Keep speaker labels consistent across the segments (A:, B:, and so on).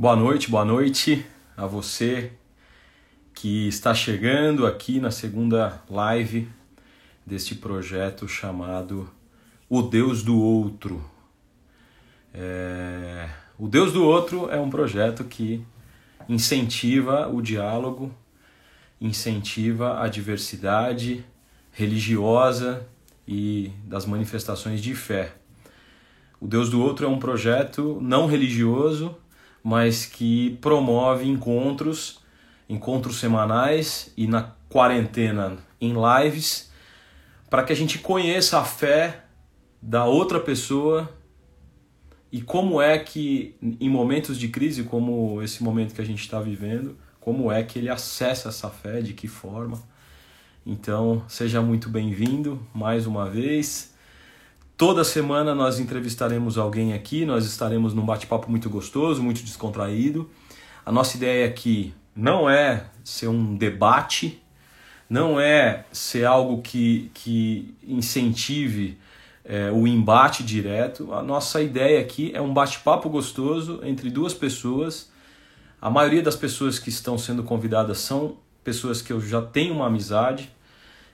A: Boa noite, boa noite a você que está chegando aqui na segunda live deste projeto chamado O Deus do Outro. É... O Deus do Outro é um projeto que incentiva o diálogo, incentiva a diversidade religiosa e das manifestações de fé. O Deus do Outro é um projeto não religioso mas que promove encontros, encontros semanais e na quarentena em lives, para que a gente conheça a fé da outra pessoa e como é que em momentos de crise como esse momento que a gente está vivendo, como é que ele acessa essa fé, de que forma. Então, seja muito bem-vindo mais uma vez. Toda semana nós entrevistaremos alguém aqui, nós estaremos num bate-papo muito gostoso, muito descontraído. A nossa ideia aqui não é ser um debate, não é ser algo que, que incentive é, o embate direto. A nossa ideia aqui é um bate-papo gostoso entre duas pessoas. A maioria das pessoas que estão sendo convidadas são pessoas que eu já tenho uma amizade,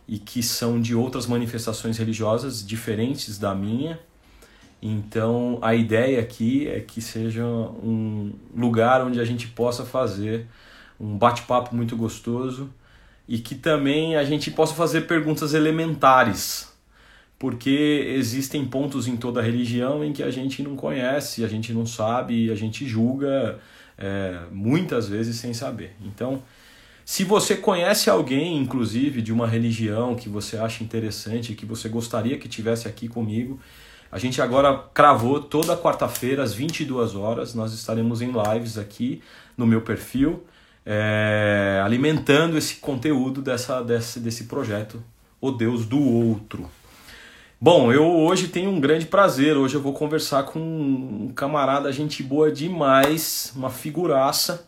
A: e que são de outras manifestações religiosas diferentes da minha. Então, a ideia aqui é que seja um lugar onde a gente possa fazer um bate-papo muito gostoso e que também a gente possa fazer perguntas elementares, porque existem pontos em toda religião em que a gente não conhece, a gente não sabe, a gente julga é, muitas vezes sem saber. Então, se você conhece alguém, inclusive, de uma religião que você acha interessante, que você gostaria que tivesse aqui comigo, a gente agora cravou toda quarta-feira às 22 horas. Nós estaremos em lives aqui no meu perfil, é, alimentando esse conteúdo dessa, desse, desse projeto, O Deus do Outro. Bom, eu hoje tenho um grande prazer. Hoje eu vou conversar com um camarada, gente boa demais, uma figuraça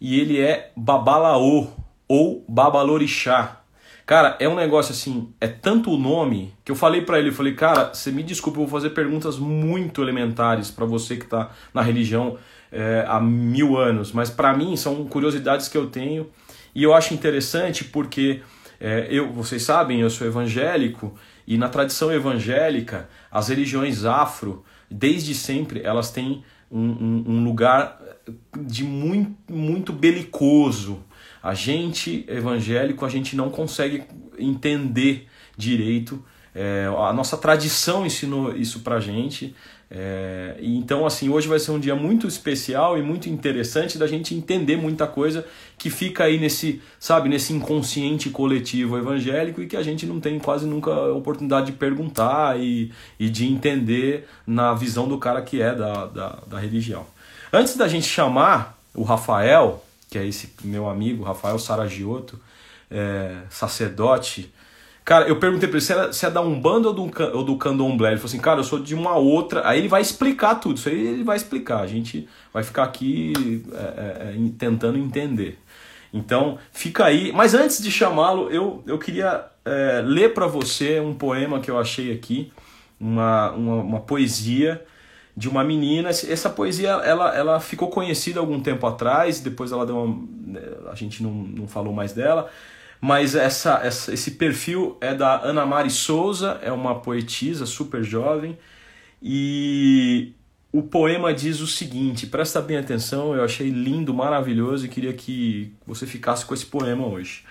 A: e ele é Babalaô ou Babalorixá. Cara, é um negócio assim, é tanto o nome que eu falei para ele, eu falei, cara, você me desculpa, eu vou fazer perguntas muito elementares para você que tá na religião é, há mil anos, mas para mim são curiosidades que eu tenho e eu acho interessante porque é, eu, vocês sabem, eu sou evangélico e na tradição evangélica as religiões afro, desde sempre, elas têm um, um, lugar de muito, muito belicoso. A gente evangélico, a gente não consegue entender direito. É, a nossa tradição ensinou isso pra gente. É, então, assim, hoje vai ser um dia muito especial e muito interessante da gente entender muita coisa que fica aí nesse, sabe, nesse inconsciente coletivo evangélico e que a gente não tem quase nunca oportunidade de perguntar e, e de entender na visão do cara que é da, da, da religião. Antes da gente chamar o Rafael, que é esse meu amigo, Rafael Saragiotto, é, sacerdote, cara, eu perguntei pra ele se é, se é da Umbanda ou do, ou do Candomblé. Ele falou assim, cara, eu sou de uma outra. Aí ele vai explicar tudo, isso aí ele vai explicar. A gente vai ficar aqui é, é, é tentando entender. Então, fica aí. Mas antes de chamá-lo, eu, eu queria é, ler para você um poema que eu achei aqui, uma, uma, uma poesia de uma menina. Essa poesia ela, ela ficou conhecida algum tempo atrás, depois ela deu uma, né, a gente não, não falou mais dela. Mas essa, essa, esse perfil é da Ana Mari Souza, é uma poetisa super jovem. E o poema diz o seguinte: presta bem atenção, eu achei lindo, maravilhoso e queria que você ficasse com esse poema hoje.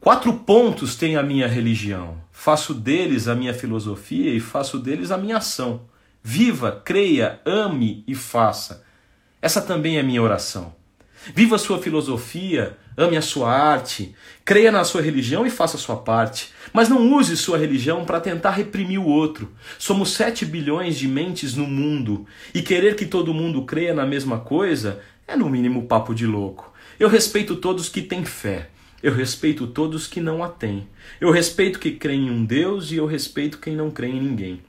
A: Quatro pontos tem a minha religião. Faço deles a minha filosofia e faço deles a minha ação. Viva, creia, ame e faça. Essa também é minha oração. Viva a sua filosofia, ame a sua arte, creia na sua religião e faça a sua parte. Mas não use sua religião para tentar reprimir o outro. Somos 7 bilhões de mentes no mundo e querer que todo mundo creia na mesma coisa é no mínimo papo de louco. Eu respeito todos que têm fé. Eu respeito todos que não a têm. Eu respeito que creem em um Deus e eu respeito quem não crê em ninguém.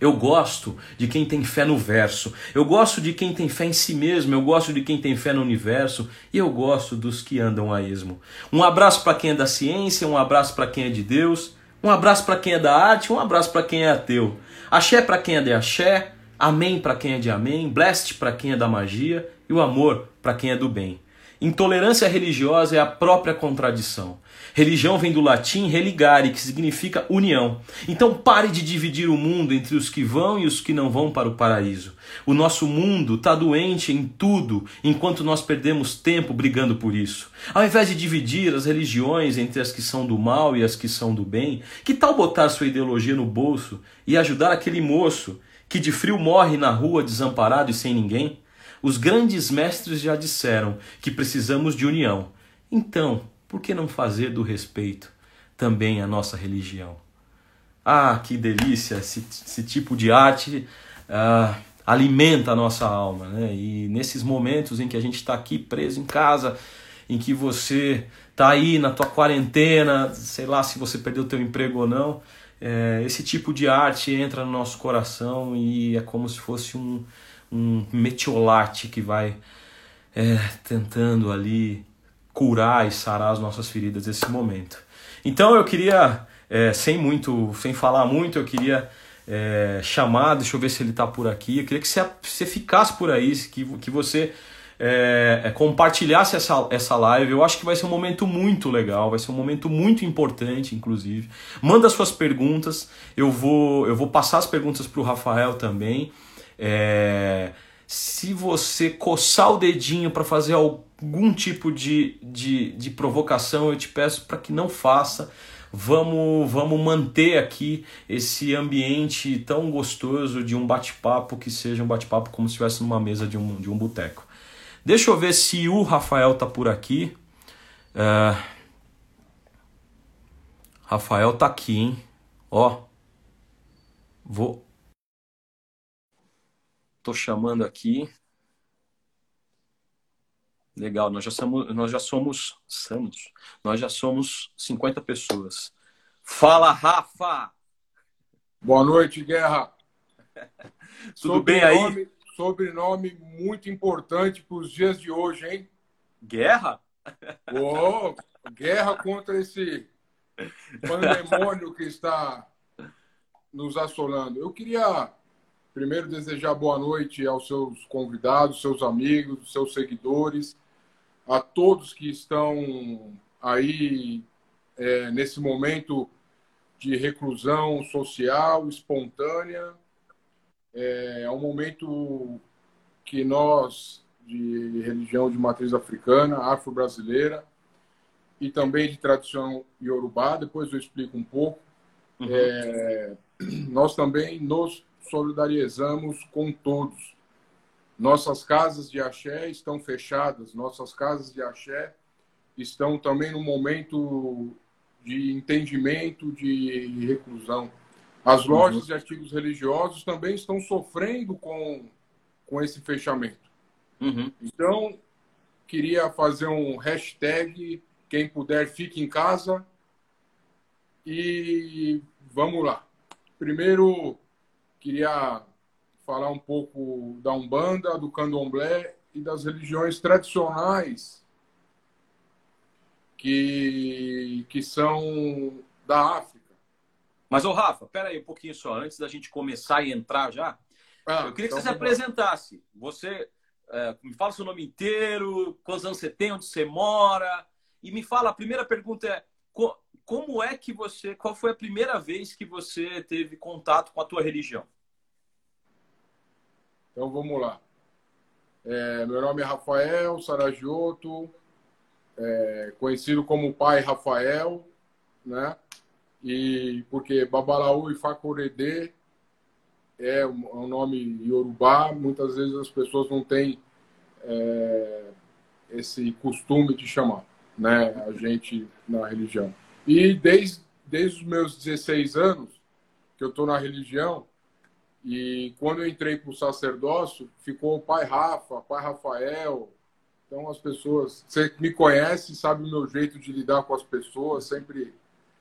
A: Eu gosto de quem tem fé no verso, eu gosto de quem tem fé em si mesmo, eu gosto de quem tem fé no universo e eu gosto dos que andam a esmo. Um abraço para quem é da ciência, um abraço para quem é de Deus, um abraço para quem é da arte, um abraço para quem é ateu. Axé para quem é de axé, amém para quem é de amém, blessed para quem é da magia e o amor para quem é do bem. Intolerância religiosa é a própria contradição. Religião vem do latim religare, que significa união. Então pare de dividir o mundo entre os que vão e os que não vão para o paraíso. O nosso mundo está doente em tudo, enquanto nós perdemos tempo brigando por isso. Ao invés de dividir as religiões entre as que são do mal e as que são do bem, que tal botar sua ideologia no bolso e ajudar aquele moço que de frio morre na rua desamparado e sem ninguém? Os grandes mestres já disseram que precisamos de união. Então, por que não fazer do respeito também a nossa religião? Ah, que delícia! Esse, esse tipo de arte ah, alimenta a nossa alma. Né? E nesses momentos em que a gente está aqui preso em casa, em que você está aí na tua quarentena, sei lá se você perdeu o teu emprego ou não, é, esse tipo de arte entra no nosso coração e é como se fosse um, um metiolate que vai é, tentando ali curar e sarar as nossas feridas nesse momento. Então eu queria, é, sem muito, sem falar muito, eu queria é, chamar, deixa eu ver se ele está por aqui, eu queria que você, você ficasse por aí, que, que você é, é, compartilhasse essa, essa live. Eu acho que vai ser um momento muito legal, vai ser um momento muito importante, inclusive. Manda suas perguntas, eu vou, eu vou passar as perguntas para o Rafael também. É, se você coçar o dedinho para fazer algum tipo de, de, de provocação, eu te peço para que não faça. Vamos, vamos manter aqui esse ambiente tão gostoso de um bate-papo que seja um bate-papo como se estivesse numa mesa de um, de um boteco. Deixa eu ver se o Rafael tá por aqui. É... Rafael tá aqui, hein? Ó. Vou, Estou chamando aqui. Legal, nós já somos, nós já somos, somos, nós já somos 50 pessoas. Fala, Rafa!
B: Boa noite, Guerra.
A: Tudo sobrenome, bem aí?
B: Sobrenome muito importante para os dias de hoje, hein?
A: Guerra?
B: Oh, guerra contra esse pandemônio que está nos assolando. Eu queria Primeiro, desejar boa noite aos seus convidados, seus amigos, seus seguidores, a todos que estão aí é, nesse momento de reclusão social espontânea. É, é um momento que nós, de religião de matriz africana, afro-brasileira, e também de tradição iorubá, depois eu explico um pouco, uhum. é, nós também nos solidarizamos com todos. Nossas casas de axé estão fechadas, nossas casas de axé estão também no momento de entendimento, de reclusão. As uhum. lojas uhum. de artigos religiosos também estão sofrendo com, com esse fechamento. Uhum. Então, queria fazer um hashtag, quem puder, fique em casa. E vamos lá. Primeiro, queria falar um pouco da Umbanda, do Candomblé e das religiões tradicionais que, que são da África.
A: Mas, ô Rafa, pera aí um pouquinho só, antes da gente começar e entrar já, ah, eu queria que então você se apresentasse. Você é, me fala seu nome inteiro, quantos anos você tem, onde você mora, e me fala, a primeira pergunta é, como é que você, qual foi a primeira vez que você teve contato com a tua religião?
B: Então vamos lá. É, meu nome é Rafael Saragioto, é, conhecido como Pai Rafael, né? E porque Babalaú e Facorede é um, é um nome iorubá, muitas vezes as pessoas não têm é, esse costume de chamar, né? A gente na religião. E desde, desde os meus 16 anos que eu estou na religião, e quando eu entrei para o sacerdócio, ficou o pai Rafa, pai Rafael. Então as pessoas, você me conhece, sabe o meu jeito de lidar com as pessoas, sempre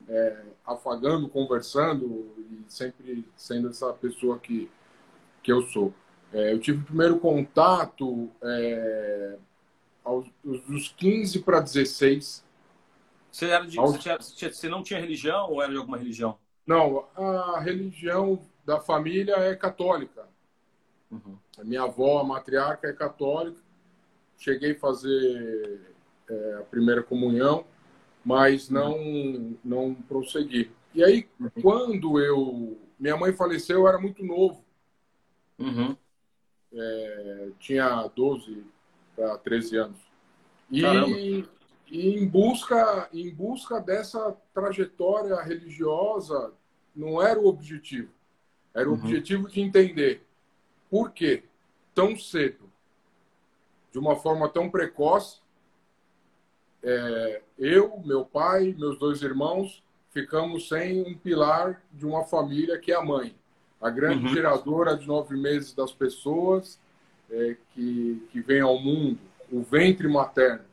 B: é, afagando, conversando e sempre sendo essa pessoa que, que eu sou. É, eu tive o primeiro contato é, aos, dos 15 para 16.
A: Você, era de, aos... você, você não tinha religião ou era de alguma religião?
B: Não, a religião da família é católica. Uhum. A minha avó, a matriarca, é católica. cheguei a fazer é, a primeira comunhão, mas não, não prossegui. E aí, uhum. quando eu. Minha mãe faleceu, eu era muito novo.
A: Uhum.
B: É, tinha 12 para 13 anos. E, e, em, busca, em busca dessa trajetória religiosa, não era o objetivo. Era o uhum. objetivo de entender por que tão cedo, de uma forma tão precoce, é, eu, meu pai, meus dois irmãos, ficamos sem um pilar de uma família que é a mãe, a grande uhum. geradora de nove meses das pessoas é, que, que vem ao mundo, o ventre materno.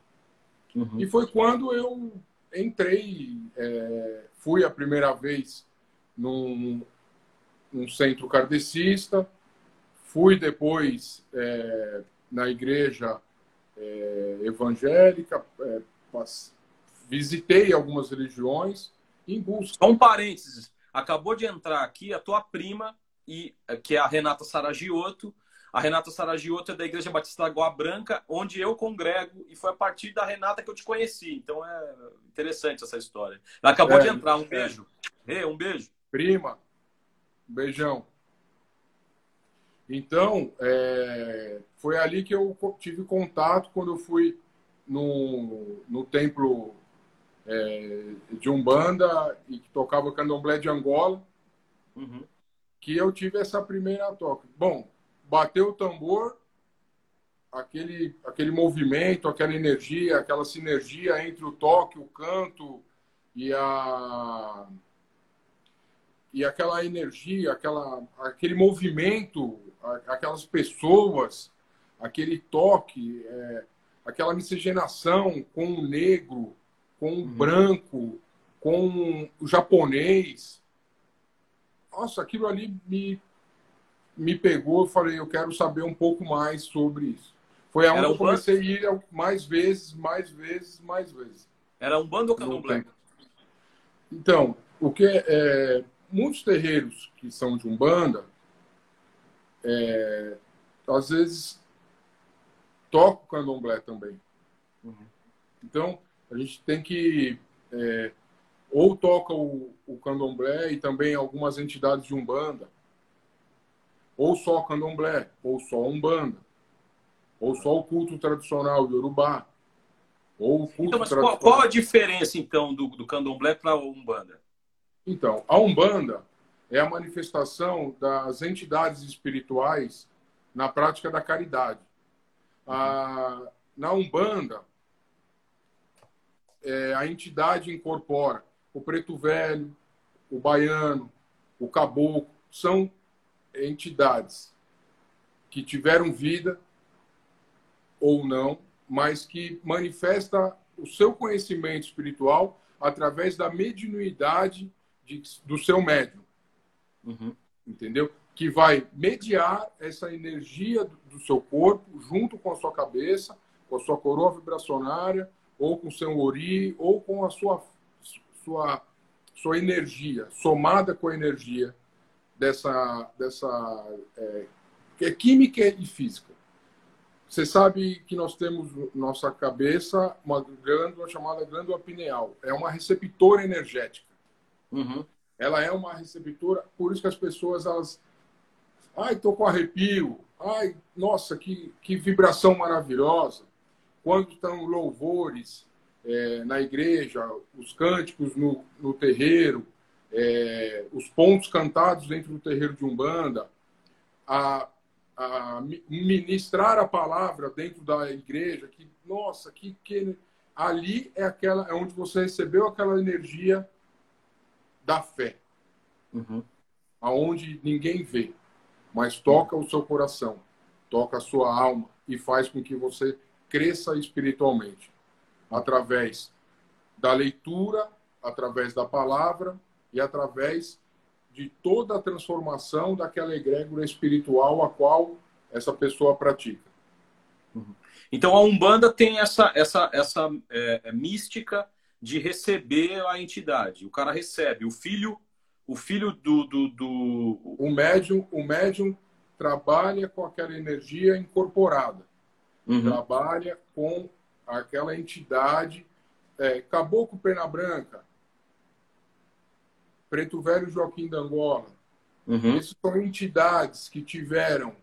B: Uhum. E foi quando eu entrei, é, fui a primeira vez num, num centro kardecista, fui depois é, na igreja é, evangélica, é, visitei algumas religiões em busca.
A: Só um parênteses. Acabou de entrar aqui a tua prima, e que é a Renata Saragiotto. A Renata Saragiotto é da Igreja Batista da Goa Branca, onde eu congrego, e foi a partir da Renata que eu te conheci. Então é interessante essa história. Ela acabou é, de entrar. Um beijo. É. um beijo.
B: Prima, um beijão. Então, é, foi ali que eu tive contato quando eu fui no, no templo é, de Umbanda e que tocava candomblé de Angola,
A: uhum.
B: que eu tive essa primeira toca. Bom, bateu o tambor, aquele, aquele movimento, aquela energia, aquela sinergia entre o toque, o canto e a e aquela energia, aquela, aquele movimento, aquelas pessoas, aquele toque, é, aquela miscigenação com o negro, com o uhum. branco, com o japonês. Nossa, aquilo ali me, me pegou. Eu falei, eu quero saber um pouco mais sobre isso. Foi aonde eu comecei a ir mais vezes, mais vezes, mais vezes.
A: Era um bando ou candomblé?
B: Então, o que é, muitos terreiros que são de umbanda, é, às vezes toca o candomblé também. Uhum. Então, a gente tem que. É, ou toca o, o candomblé e também algumas entidades de umbanda, ou só candomblé, ou só umbanda, ou só o culto tradicional yorubá, ou o culto então, mas
A: qual, qual, a diferença, então, do, do candomblé para a umbanda?
B: Então, a umbanda é a manifestação das entidades espirituais na prática da caridade. A, na Umbanda, é, a entidade incorpora o preto velho, o baiano, o caboclo, são entidades que tiveram vida ou não, mas que manifesta o seu conhecimento espiritual através da mediunidade de, do seu médium.
A: Uhum.
B: Entendeu? que vai mediar essa energia do seu corpo junto com a sua cabeça, com a sua coroa vibracionária, ou com o seu ori, ou com a sua, sua, sua energia, somada com a energia dessa, dessa é, é química e física. Você sabe que nós temos nossa cabeça uma glândula chamada glândula pineal. É uma receptora energética.
A: Uhum.
B: Ela é uma receptora, por isso que as pessoas elas Ai, tô com arrepio. Ai, nossa, que, que vibração maravilhosa. Quando estão louvores é, na igreja, os cânticos no, no terreiro, é, os pontos cantados dentro do terreiro de Umbanda, a, a ministrar a palavra dentro da igreja, que, nossa, que, que ali é aquela é onde você recebeu aquela energia da fé,
A: uhum.
B: aonde ninguém vê mas toca o seu coração, toca a sua alma e faz com que você cresça espiritualmente através da leitura, através da palavra e através de toda a transformação daquela egrégora espiritual a qual essa pessoa pratica.
A: Uhum. Então a Umbanda tem essa, essa, essa é, é, mística de receber a entidade. O cara recebe, o filho o filho do, do, do...
B: O médium, o médium trabalha com aquela energia incorporada. uhum. trabalha com aquela entidade é, Caboclo Pena Branca, Preto Velho Joaquim da Angola. Uhum. Essas são entidades que tiveram,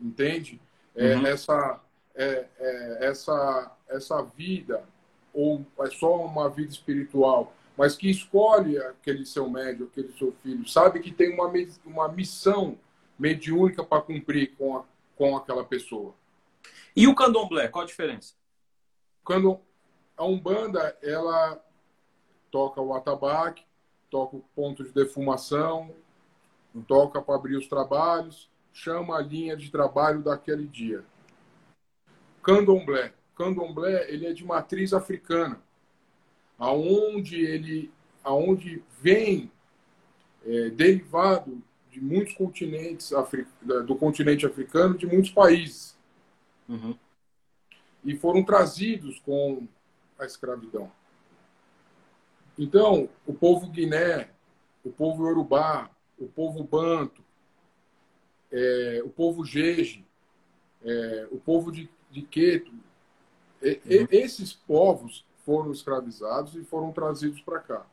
B: entende? É, uhum. essa, é, é, essa, essa vida, ou é só uma vida espiritual, mas que escolhe aquele seu médio, aquele seu filho, sabe que tem uma, uma missão mediúnica para cumprir com, a, com aquela pessoa.
A: E o candomblé, qual a diferença?
B: Quando a Umbanda, ela toca o atabaque, toca o ponto de defumação, toca para abrir os trabalhos, chama a linha de trabalho daquele dia. Candomblé. Candomblé, ele é de matriz africana, aonde ele, aonde vem é, derivado de muitos continentes do continente africano, de muitos países. Uhum. E foram trazidos com a escravidão. Então, o povo guiné, o povo yorubá, o povo banto, é, o povo jeje, é, o povo de, de Queto, e, uhum. esses povos foram escravizados e foram trazidos para cá.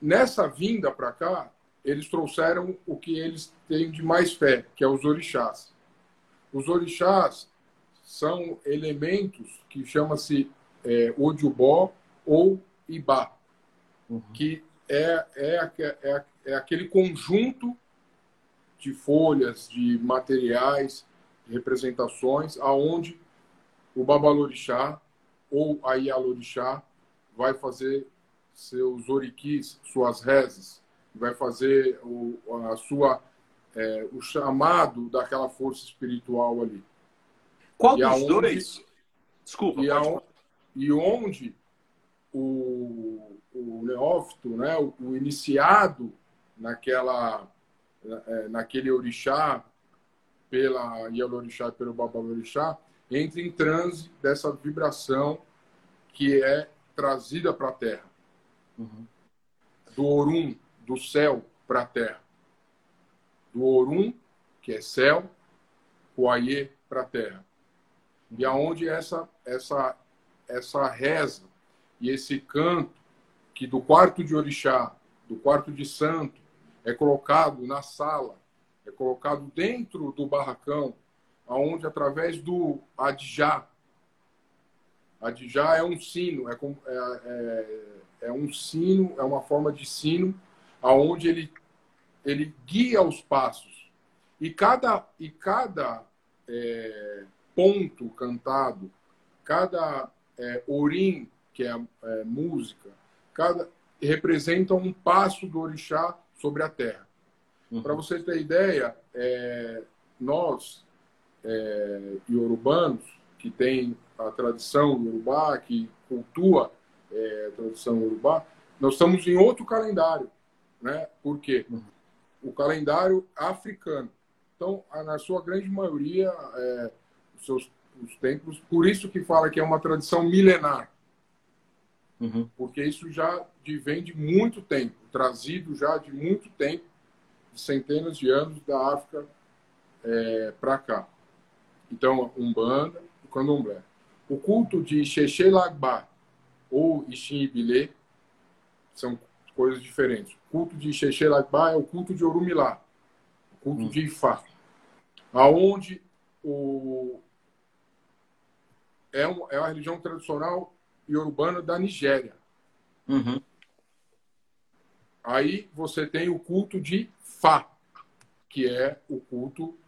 B: Nessa vinda para cá, eles trouxeram o que eles têm de mais fé, que é os orixás. Os orixás são elementos que chama-se é, Odiubó ou Ibá, uhum. que é, é, é, é aquele conjunto de folhas, de materiais, de representações, aonde o Babalorixá ou a Ialorixá vai fazer seus oriquis, suas rezes, vai fazer o, a sua, é, o chamado daquela força espiritual ali.
A: Qual e dos aonde, dois?
B: Desculpa. E, aonde, e onde o, o neófito, né, o, o iniciado naquela, é, naquele orixá, pela Yalorixá e pelo Babalorixá, entra em transe dessa vibração que é trazida para a Terra. Uhum. Do Orum, do céu para a terra. Do Orum, que é céu, o Aie para a terra. E aonde essa, essa, essa reza e esse canto, que do quarto de orixá, do quarto de santo, é colocado na sala, é colocado dentro do barracão, aonde através do adjá, adjá é um sino, é, é, é, é um sino, é uma forma de sino aonde ele, ele guia os passos. E cada, e cada é, ponto cantado, cada é, orim, que é, é, música, cada representa um passo do orixá sobre a terra. Uhum. Para você ter ideia, é, nós, é, iorubanos, que tem a tradição iorubá, que cultua é, a tradição iorubá, nós estamos em outro calendário né? Por quê? O calendário africano. Então, na sua grande maioria, é, os seus os templos, por isso que fala que é uma tradição milenar. Uhum. Porque isso já vem de muito tempo, trazido já de muito tempo, de centenas de anos da África é, para cá. Então, Umbanda, o Candomblé. O culto de Xexê Lagbá ou Ixim Ibilê são coisas diferentes. O culto de Xexerabá é o culto de Orumilá, o culto hum. de Ifá, aonde o é, um, é uma religião tradicional e urbana da Nigéria. Uhum. Aí você tem o culto de Fá, que é o culto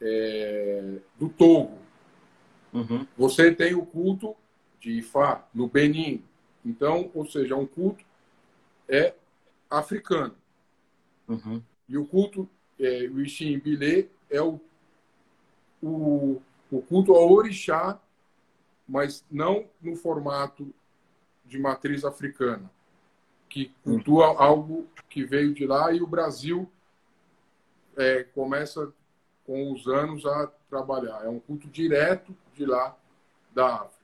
B: é, do Togo. Uhum. Você tem o culto de Ifá no Benin. Então, ou seja, um culto é africano. Uhum. E o culto, é, o Ixim Bilê, é o, o, o culto ao orixá, mas não no formato de matriz africana, que cultua uhum. algo que veio de lá e o Brasil é, começa com os anos a trabalhar. É um culto direto de lá da África.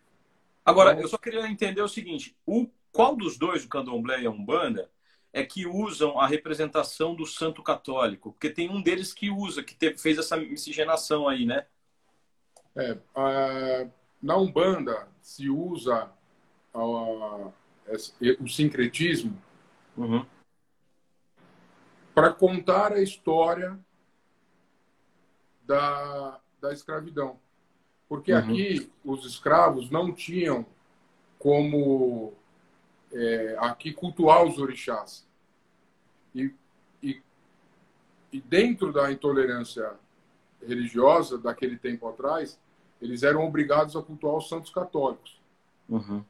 A: Agora, então, eu só queria entender o seguinte: o qual dos dois, o candomblé e a umbanda, é que usam a representação do santo católico? Porque tem um deles que usa, que teve, fez essa miscigenação aí, né?
B: É, a, na Umbanda se usa a, a, o sincretismo
A: Uhum.
B: para contar a história da, da escravidão. Porque
A: Uhum.
B: aqui os escravos não tinham como é, aqui cultuar os orixás. E, e, e dentro da intolerância religiosa daquele tempo atrás, eles eram obrigados a cultuar os santos católicos.
A: Uhum.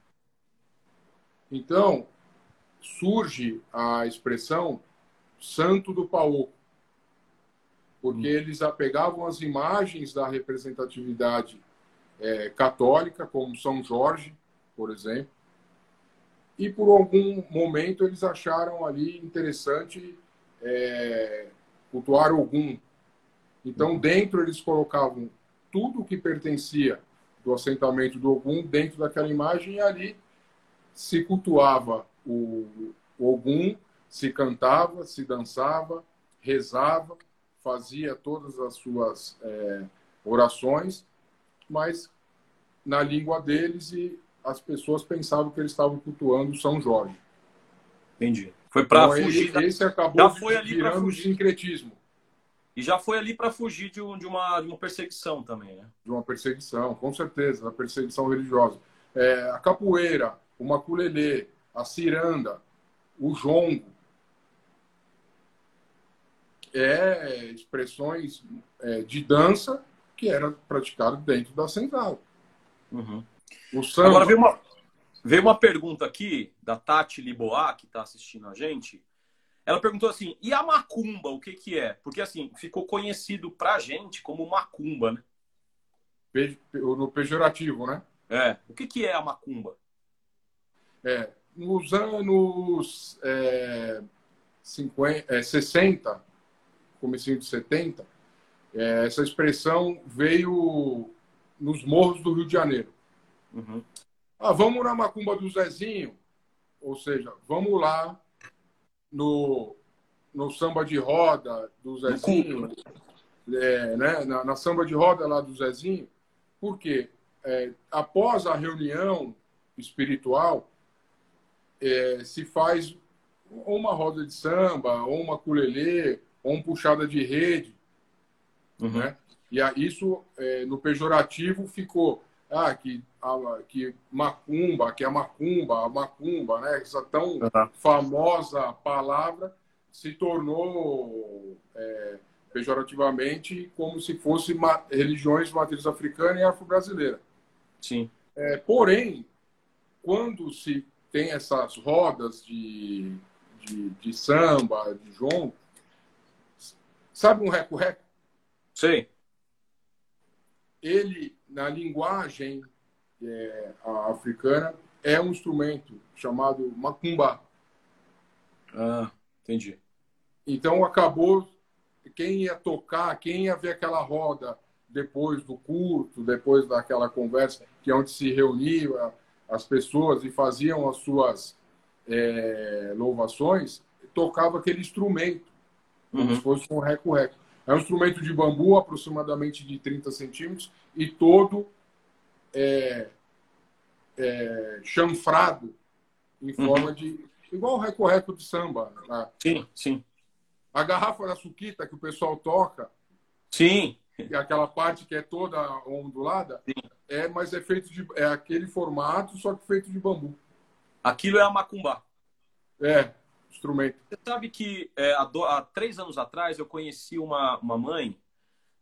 B: Então, surge a expressão santo do Paô, porque eles apegavam as imagens da representatividade é, católica, como São Jorge, por exemplo, e por algum momento eles acharam ali interessante é, cultuar Ogum. Então, dentro eles colocavam tudo o que pertencia do assentamento do Ogum dentro daquela imagem e ali se cultuava o, o Ogum, se cantava, se dançava, rezava, fazia todas as suas é, orações, mas na língua deles e as pessoas pensavam que eles estavam cultuando São Jorge.
A: Entendi. Foi para
B: Então,
A: fugir.
B: ele-
A: da-
B: esse acabou
A: já foi ali
B: virando
A: fugir.
B: sincretismo
A: E já foi ali para fugir de, um- de uma, de uma perseguição também, né?
B: de uma perseguição, com certeza, da perseguição religiosa. É, a capoeira, o maculelê, a ciranda, o jongo, é expressões é, de dança que eram praticadas dentro da central.
A: Uhum.
B: O samba,
A: Agora veio uma, veio uma pergunta aqui da Tati Liboá, que está assistindo a gente. Ela perguntou assim: e a macumba, o que, que é? Porque assim, ficou conhecido pra gente como macumba, né?
B: pe- no pejorativo, né?
A: É. O que, que é a macumba?
B: É, nos anos é, 50, é, 60, comecinho de 70, é, essa expressão veio nos morros do Rio de Janeiro.
A: Uhum.
B: Ah, vamos na macumba do Zezinho? Ou seja, vamos lá no, no samba de roda do Zezinho, é, né, na, na samba de roda lá do Zezinho, porque é, após a reunião espiritual, é, se faz ou uma roda de samba, ou uma culelê, ou uma puxada de rede,
A: Uhum.
B: né? E a- isso, é, no pejorativo, ficou ah, que, a, que macumba, que é macumba, a macumba, né? Essa tão
A: Uhum.
B: famosa palavra se tornou é, pejorativamente como se fosse ma- religiões de matriz africana e afro-brasileira.
A: Sim.
B: É, porém, quando se tem essas rodas de, de, de samba, de jongo, sabe um reco-reco?
A: Sei.
B: Ele, na linguagem é, africana, é um instrumento chamado macumba.
A: Ah, entendi.
B: Então, acabou, quem ia tocar, quem ia ver aquela roda depois do culto, depois daquela conversa, que é onde se reunia as pessoas e faziam as suas é, louvações, tocava aquele instrumento, como
A: Uhum.
B: se fosse um reco-reco. É um instrumento de bambu, aproximadamente de 30 centímetros, e todo é, é, chanfrado em forma de. igual o reco-reco de samba. né?
A: Sim, sim.
B: A garrafa da suquita que o pessoal toca,
A: Sim.
B: é aquela parte que é toda ondulada, é, mas é feito de. é aquele formato, só que feito de bambu.
A: Aquilo é a macumba.
B: É, instrumento.
A: Você sabe que é, há, do- há três anos atrás eu conheci uma, uma mãe.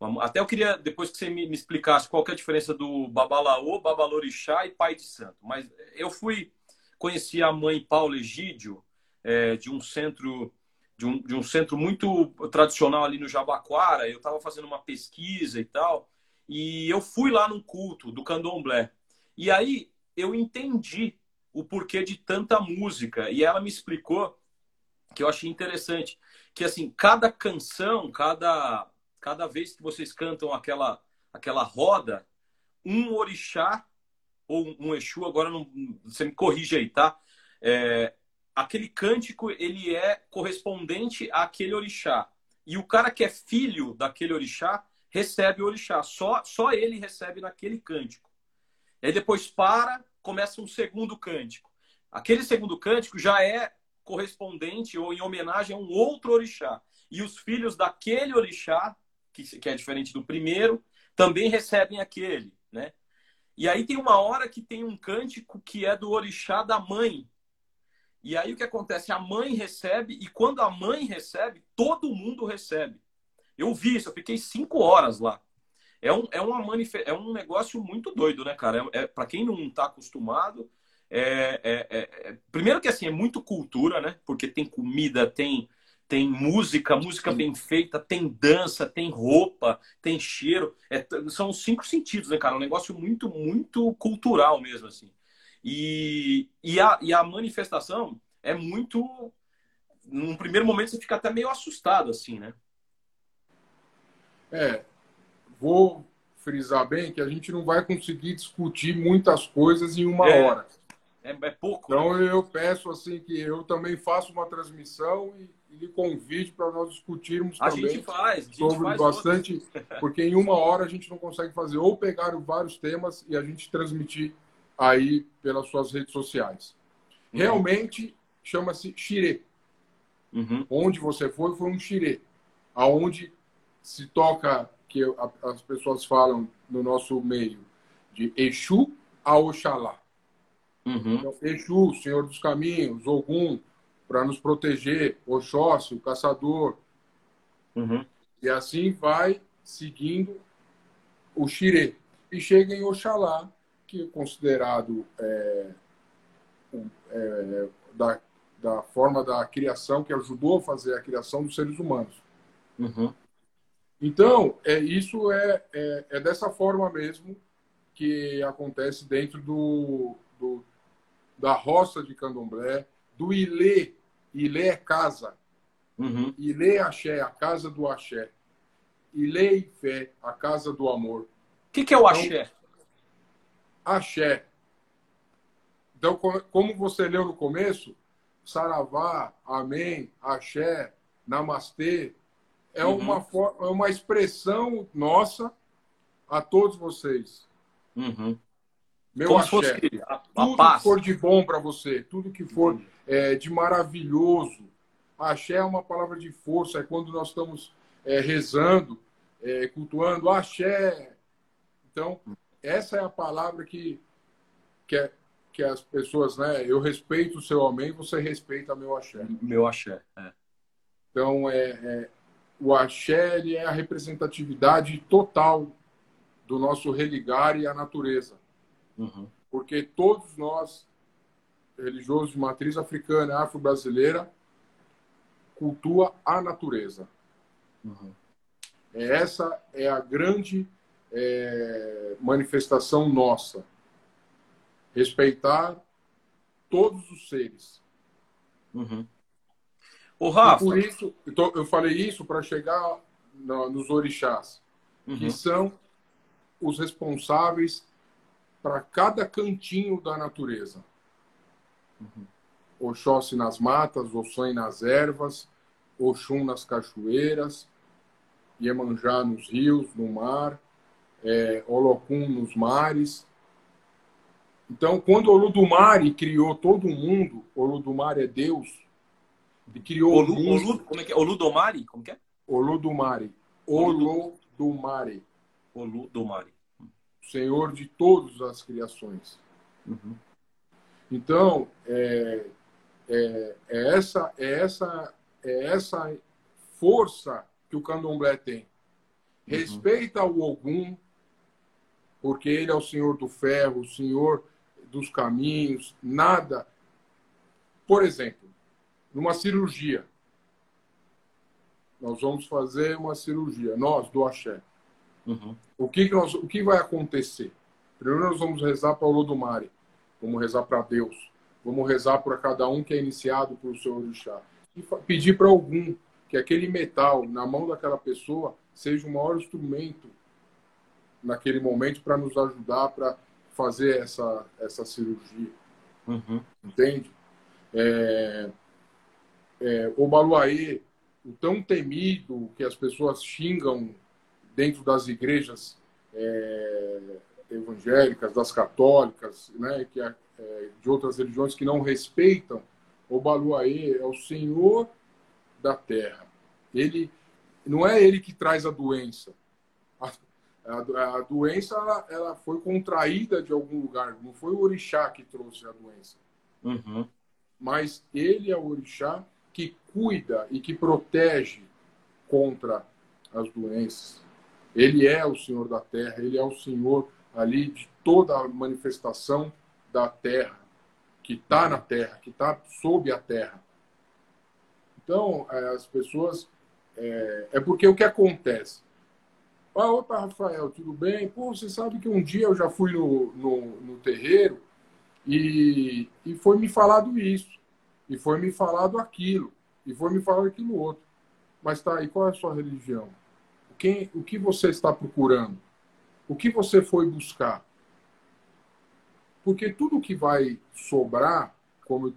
A: uma- até eu queria, depois que você me, me explicasse qual é a diferença do babalaô, babalorixá e pai de santo. Mas eu fui, conheci a mãe Paula Egídio, é, de um centro. De um, de um centro muito tradicional ali no Jabaquara, eu estava fazendo uma pesquisa e tal, e eu fui lá num culto do candomblé. E aí eu entendi o porquê de tanta música. E ela me explicou que eu achei interessante, que assim, cada canção, cada cada vez que vocês cantam aquela aquela roda, um orixá ou um exu, agora não, você me corrige aí, tá? É, aquele cântico ele é correspondente àquele orixá. E o cara que é filho daquele orixá recebe o orixá. Só, só ele recebe naquele cântico. Aí depois para, começa um segundo cântico. Aquele segundo cântico já é correspondente ou em homenagem a um outro orixá. E os filhos daquele orixá, que, que é diferente do primeiro, também recebem aquele, né? E aí tem uma hora que tem um cântico que é do orixá da mãe. E aí o que acontece? A mãe recebe, e quando a mãe recebe, todo mundo recebe. Eu vi isso, eu fiquei cinco horas lá. É um, é uma manif... é um negócio muito doido, né, cara? É, é para quem não está acostumado, é, é, é, é, primeiro que assim, é muito cultura, né? Porque tem comida, tem, tem música, música bem feita, tem dança, tem roupa, tem cheiro. É, são cinco sentidos, né, cara? Um negócio muito, muito cultural mesmo, assim. E, e, a, e a manifestação é muito. Num primeiro momento você fica até meio assustado, assim, né?
B: É, vou frisar bem que a gente não vai conseguir discutir muitas coisas em uma é, hora.
A: É, é, pouco.
B: Então né? eu peço assim que eu também faça uma transmissão e, e lhe convide para nós discutirmos
A: a
B: também
A: gente faz, a gente
B: sobre
A: faz
B: bastante, porque em uma hora a gente não consegue fazer ou pegar vários temas e a gente transmitir aí pelas suas redes sociais. Uhum. Realmente chama-se xirê. Uhum. Onde você foi foi um xirê, aonde se toca, que as pessoas falam no nosso meio, de Exu a Oxalá. Uhum. Então, Exu, Senhor dos Caminhos, Ogum, para nos proteger, Oxóssi, o caçador. Uhum. E assim vai seguindo o Xirê. E chega em Oxalá, que é considerado é, é, da, da forma da criação, que ajudou a fazer a criação dos seres humanos. Uhum. Então, é, isso é, é, é, dessa forma mesmo que acontece dentro do, do, da roça de candomblé, do Ilê. Ilê é casa. Uhum. Ilê Axé, a casa do axé. Ilê e fé, a casa do amor. O
A: que, que é o então, axé?
B: Axé. Então, como você leu no começo, Saravá, Amém, Axé, Namastê, é, uhum. uma, é uma expressão nossa a todos vocês. Uhum. Meu Como axé. A, a tudo paz. que for de bom para você, tudo que for uhum. é, de maravilhoso. Axé é uma palavra de força, é quando nós estamos é, rezando, é, cultuando axé. Então, essa é a palavra que, que, é, que as pessoas, né? Eu respeito o seu amém, você respeita meu axé.
A: Meu axé, é.
B: Então, é, é o axé é a representatividade total do nosso religar e a natureza. Uhum. Porque todos nós, religiosos de matriz africana, afro-brasileira, cultua a natureza. Uhum. Essa é a grande é, manifestação nossa. Respeitar todos os seres.
A: Uhum. O Rafa.
B: E por isso, então, eu falei isso para chegar nos orixás, uhum. que são os responsáveis para cada cantinho da natureza. Uhum. Oxóssi nas matas, Oxum nas ervas, Oxum nas cachoeiras, Iemanjá nos rios, no mar, é, Olocum nos mares. Então, quando Oludumare criou todo mundo, Oludumare é Deus,
A: e criou Olu, Olu, como é que é? Oludomari? Como que é?
B: Oludomari. Oludomari.
A: Oludomari.
B: Senhor de todas as criações. Uhum. Então, é, é, é, essa, é, essa, é essa força que o candomblé tem. Uhum. Respeita o Ogum, porque ele é o senhor do ferro, o senhor dos caminhos, nada. Por exemplo, numa cirurgia. Nós vamos fazer uma cirurgia, nós, do Axé. Uhum. O, que, que, nós, o que vai acontecer? Primeiro nós vamos rezar para o Lodumare, vamos rezar para Deus, vamos rezar para cada um que é iniciado por seu orixá. E pedir para algum que aquele metal na mão daquela pessoa seja o maior instrumento naquele momento para nos ajudar para fazer essa, essa cirurgia. Uhum. Entende? É, é, o Baluaê, o tão temido que as pessoas xingam dentro das igrejas é, evangélicas, das católicas, né, que é, de outras religiões que não respeitam, o Baluaê é o senhor da terra. Ele não é ele que traz a doença. A, a, a doença ela, ela, foi contraída de algum lugar. Não foi o orixá que trouxe a doença.
A: Uhum.
B: Mas ele é o orixá que cuida e que protege contra as doenças. Ele é o Senhor da terra, ele é o Senhor ali de toda a manifestação da terra, que está na terra, que está sob a terra. Então, é, as pessoas. É, é, porque o que acontece? Ah, opa, Rafael, tudo bem? Pô, você sabe que um dia eu já fui no, no, no terreiro e, e foi me falado isso, e foi me falado aquilo, e foi me falado aquilo outro. Mas tá, e qual é a sua religião? Quem, o que você está procurando? O que você foi buscar? Porque tudo que vai sobrar, como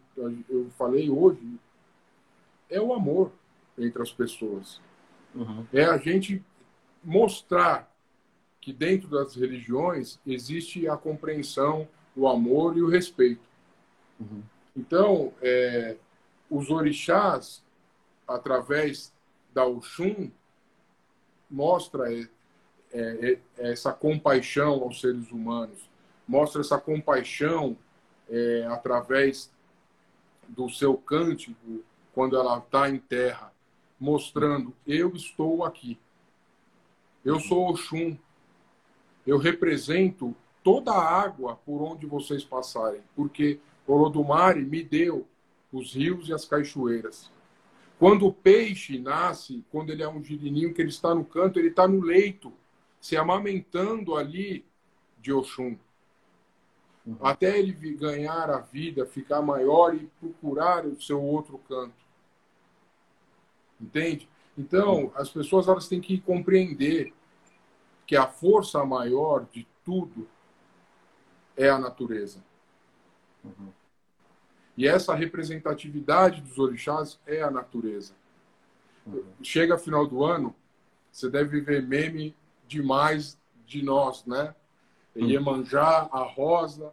B: eu falei hoje, é o amor entre as pessoas.
A: Uhum.
B: É a gente mostrar que dentro das religiões existe a compreensão, o amor e o respeito.
A: Uhum.
B: Então, é, os orixás, através da Oxum, mostra é, é, é, essa compaixão aos seres humanos, mostra essa compaixão é, através do seu cântico, quando ela está em terra, mostrando: eu estou aqui. Eu sou Oxum. Eu represento toda a água por onde vocês passarem, porque Olodumare me deu os rios e as cachoeiras. Quando o peixe nasce, quando ele é um girininho que ele está no canto, ele está no leito, se amamentando ali de Oxum. Uhum. Até ele ganhar a vida, ficar maior e procurar o seu outro canto. Entende? Então, as pessoas elas têm que compreender que a força maior de tudo é a natureza.
A: Uhum.
B: E essa representatividade dos orixás é a natureza.
A: Uhum.
B: Chega final do ano, você deve ver meme demais de nós, né? Uhum. Iemanjá, a Rosa,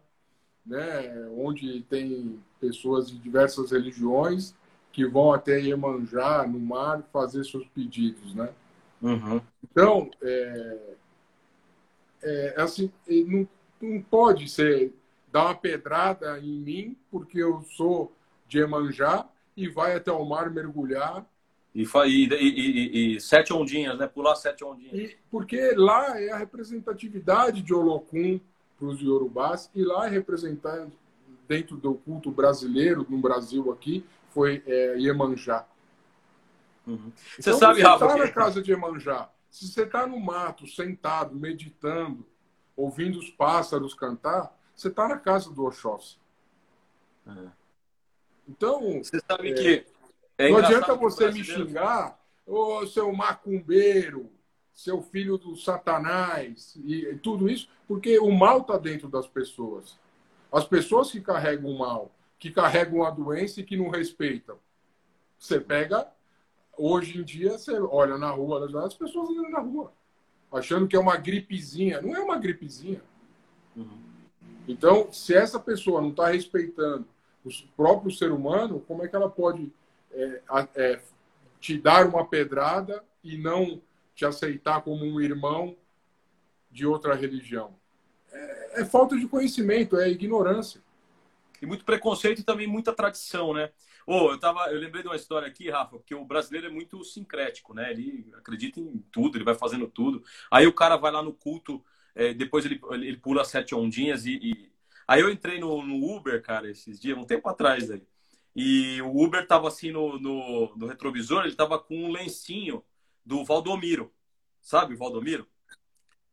B: né? onde tem pessoas de diversas religiões que vão até Iemanjá, no mar, fazer seus pedidos, né?
A: Uhum.
B: Então, é, é, assim, não, não pode ser dar uma pedrada em mim porque eu sou de Emanjá e vai até o mar mergulhar.
A: E, e, e, e sete ondinhas, né? Pular sete ondinhas.
B: porque lá é a representatividade de Olocum para os Yorubás e lá é representante dentro do culto brasileiro, no Brasil aqui, foi é, Iemanjá.
A: Uhum.
B: Você
A: então, sabe,
B: você
A: Rafa?
B: está na casa de Iemanjá. Se você está no mato, sentado, meditando, ouvindo os pássaros cantar, você está na casa do Oxóssi.
A: É.
B: Então.
A: Você sabe é, que.
B: É não adianta você me xingar, ô seu macumbeiro, seu filho do Satanás, e tudo isso, porque o mal está dentro das pessoas. As pessoas que carregam o mal, que carregam a doença e que não respeitam. Você pega, hoje em dia, você olha na rua, as pessoas andam na rua, achando que é uma gripezinha. Não é uma gripezinha.
A: Uhum.
B: Então, se essa pessoa não está respeitando o próprio ser humano, como é que ela pode é, é, te dar uma pedrada e não te aceitar como um irmão de outra religião? É, é falta de conhecimento, é ignorância.
A: E muito preconceito e também muita tradição, né? Oh, eu, tava, eu lembrei de uma história aqui, Rafa, porque o brasileiro é muito sincrético, né? Ele acredita em tudo, ele vai fazendo tudo. Aí o cara vai lá no culto é, depois ele, ele pula sete ondinhas e, e... Aí eu entrei no, no, Uber, cara, esses dias, um tempo atrás aí. E o Uber tava assim no, no, no retrovisor, ele tava com um lencinho do Valdomiro. Sabe Valdomiro?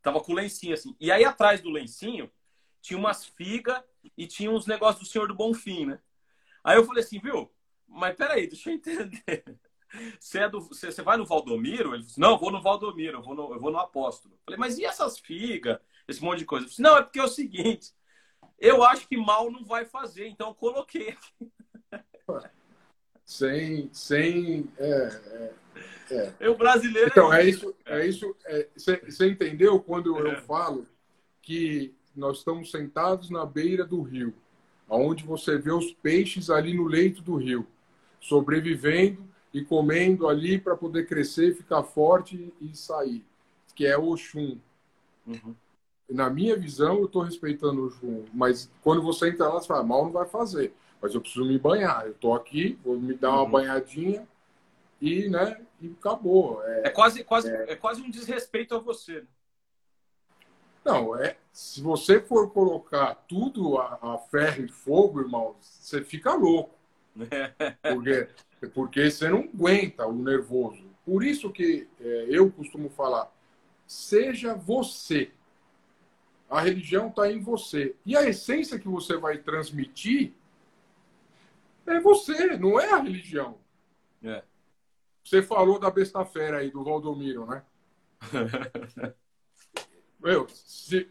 A: Tava com o lencinho assim. E aí atrás do lencinho tinha umas figas e tinha uns negócios do Senhor do Bonfim, né? Aí eu falei assim, viu? Mas peraí, deixa eu entender. Você, é do, você, você, vai no Valdomiro? Ele disse, não, eu vou no Valdomiro, eu vou no, eu vou no Apóstolo. Eu falei, mas e essas figas? Esse monte de coisa. Disse, não, é porque é o seguinte, eu acho que mal não vai fazer, então eu coloquei aqui.
B: Sem, sem, é, é,
A: É. Eu brasileiro.
B: Então, é isso. É isso você é, entendeu quando eu falo que nós estamos sentados na beira do rio, onde você vê os peixes ali no leito do rio, sobrevivendo e comendo ali para poder crescer, ficar forte e sair, que é o Oxum. Uhum. Na minha visão, eu estou respeitando o Oxum, mas quando você entra lá, você fala, mal não vai fazer, mas eu preciso me banhar. Eu estou aqui, vou me dar uma uhum. banhadinha e, né, e acabou.
A: É, é quase, quase, é... é... quase um desrespeito a você. Né?
B: Não, é. Se você for colocar tudo a, a ferro e fogo, irmão, você fica louco. Porque, porque você não aguenta o nervoso. Por isso que é, eu costumo falar, seja você. A religião está em você. E a essência que você vai transmitir é você, não é a religião. É. Você falou da besta fera aí, do Valdomiro, né? Meu, se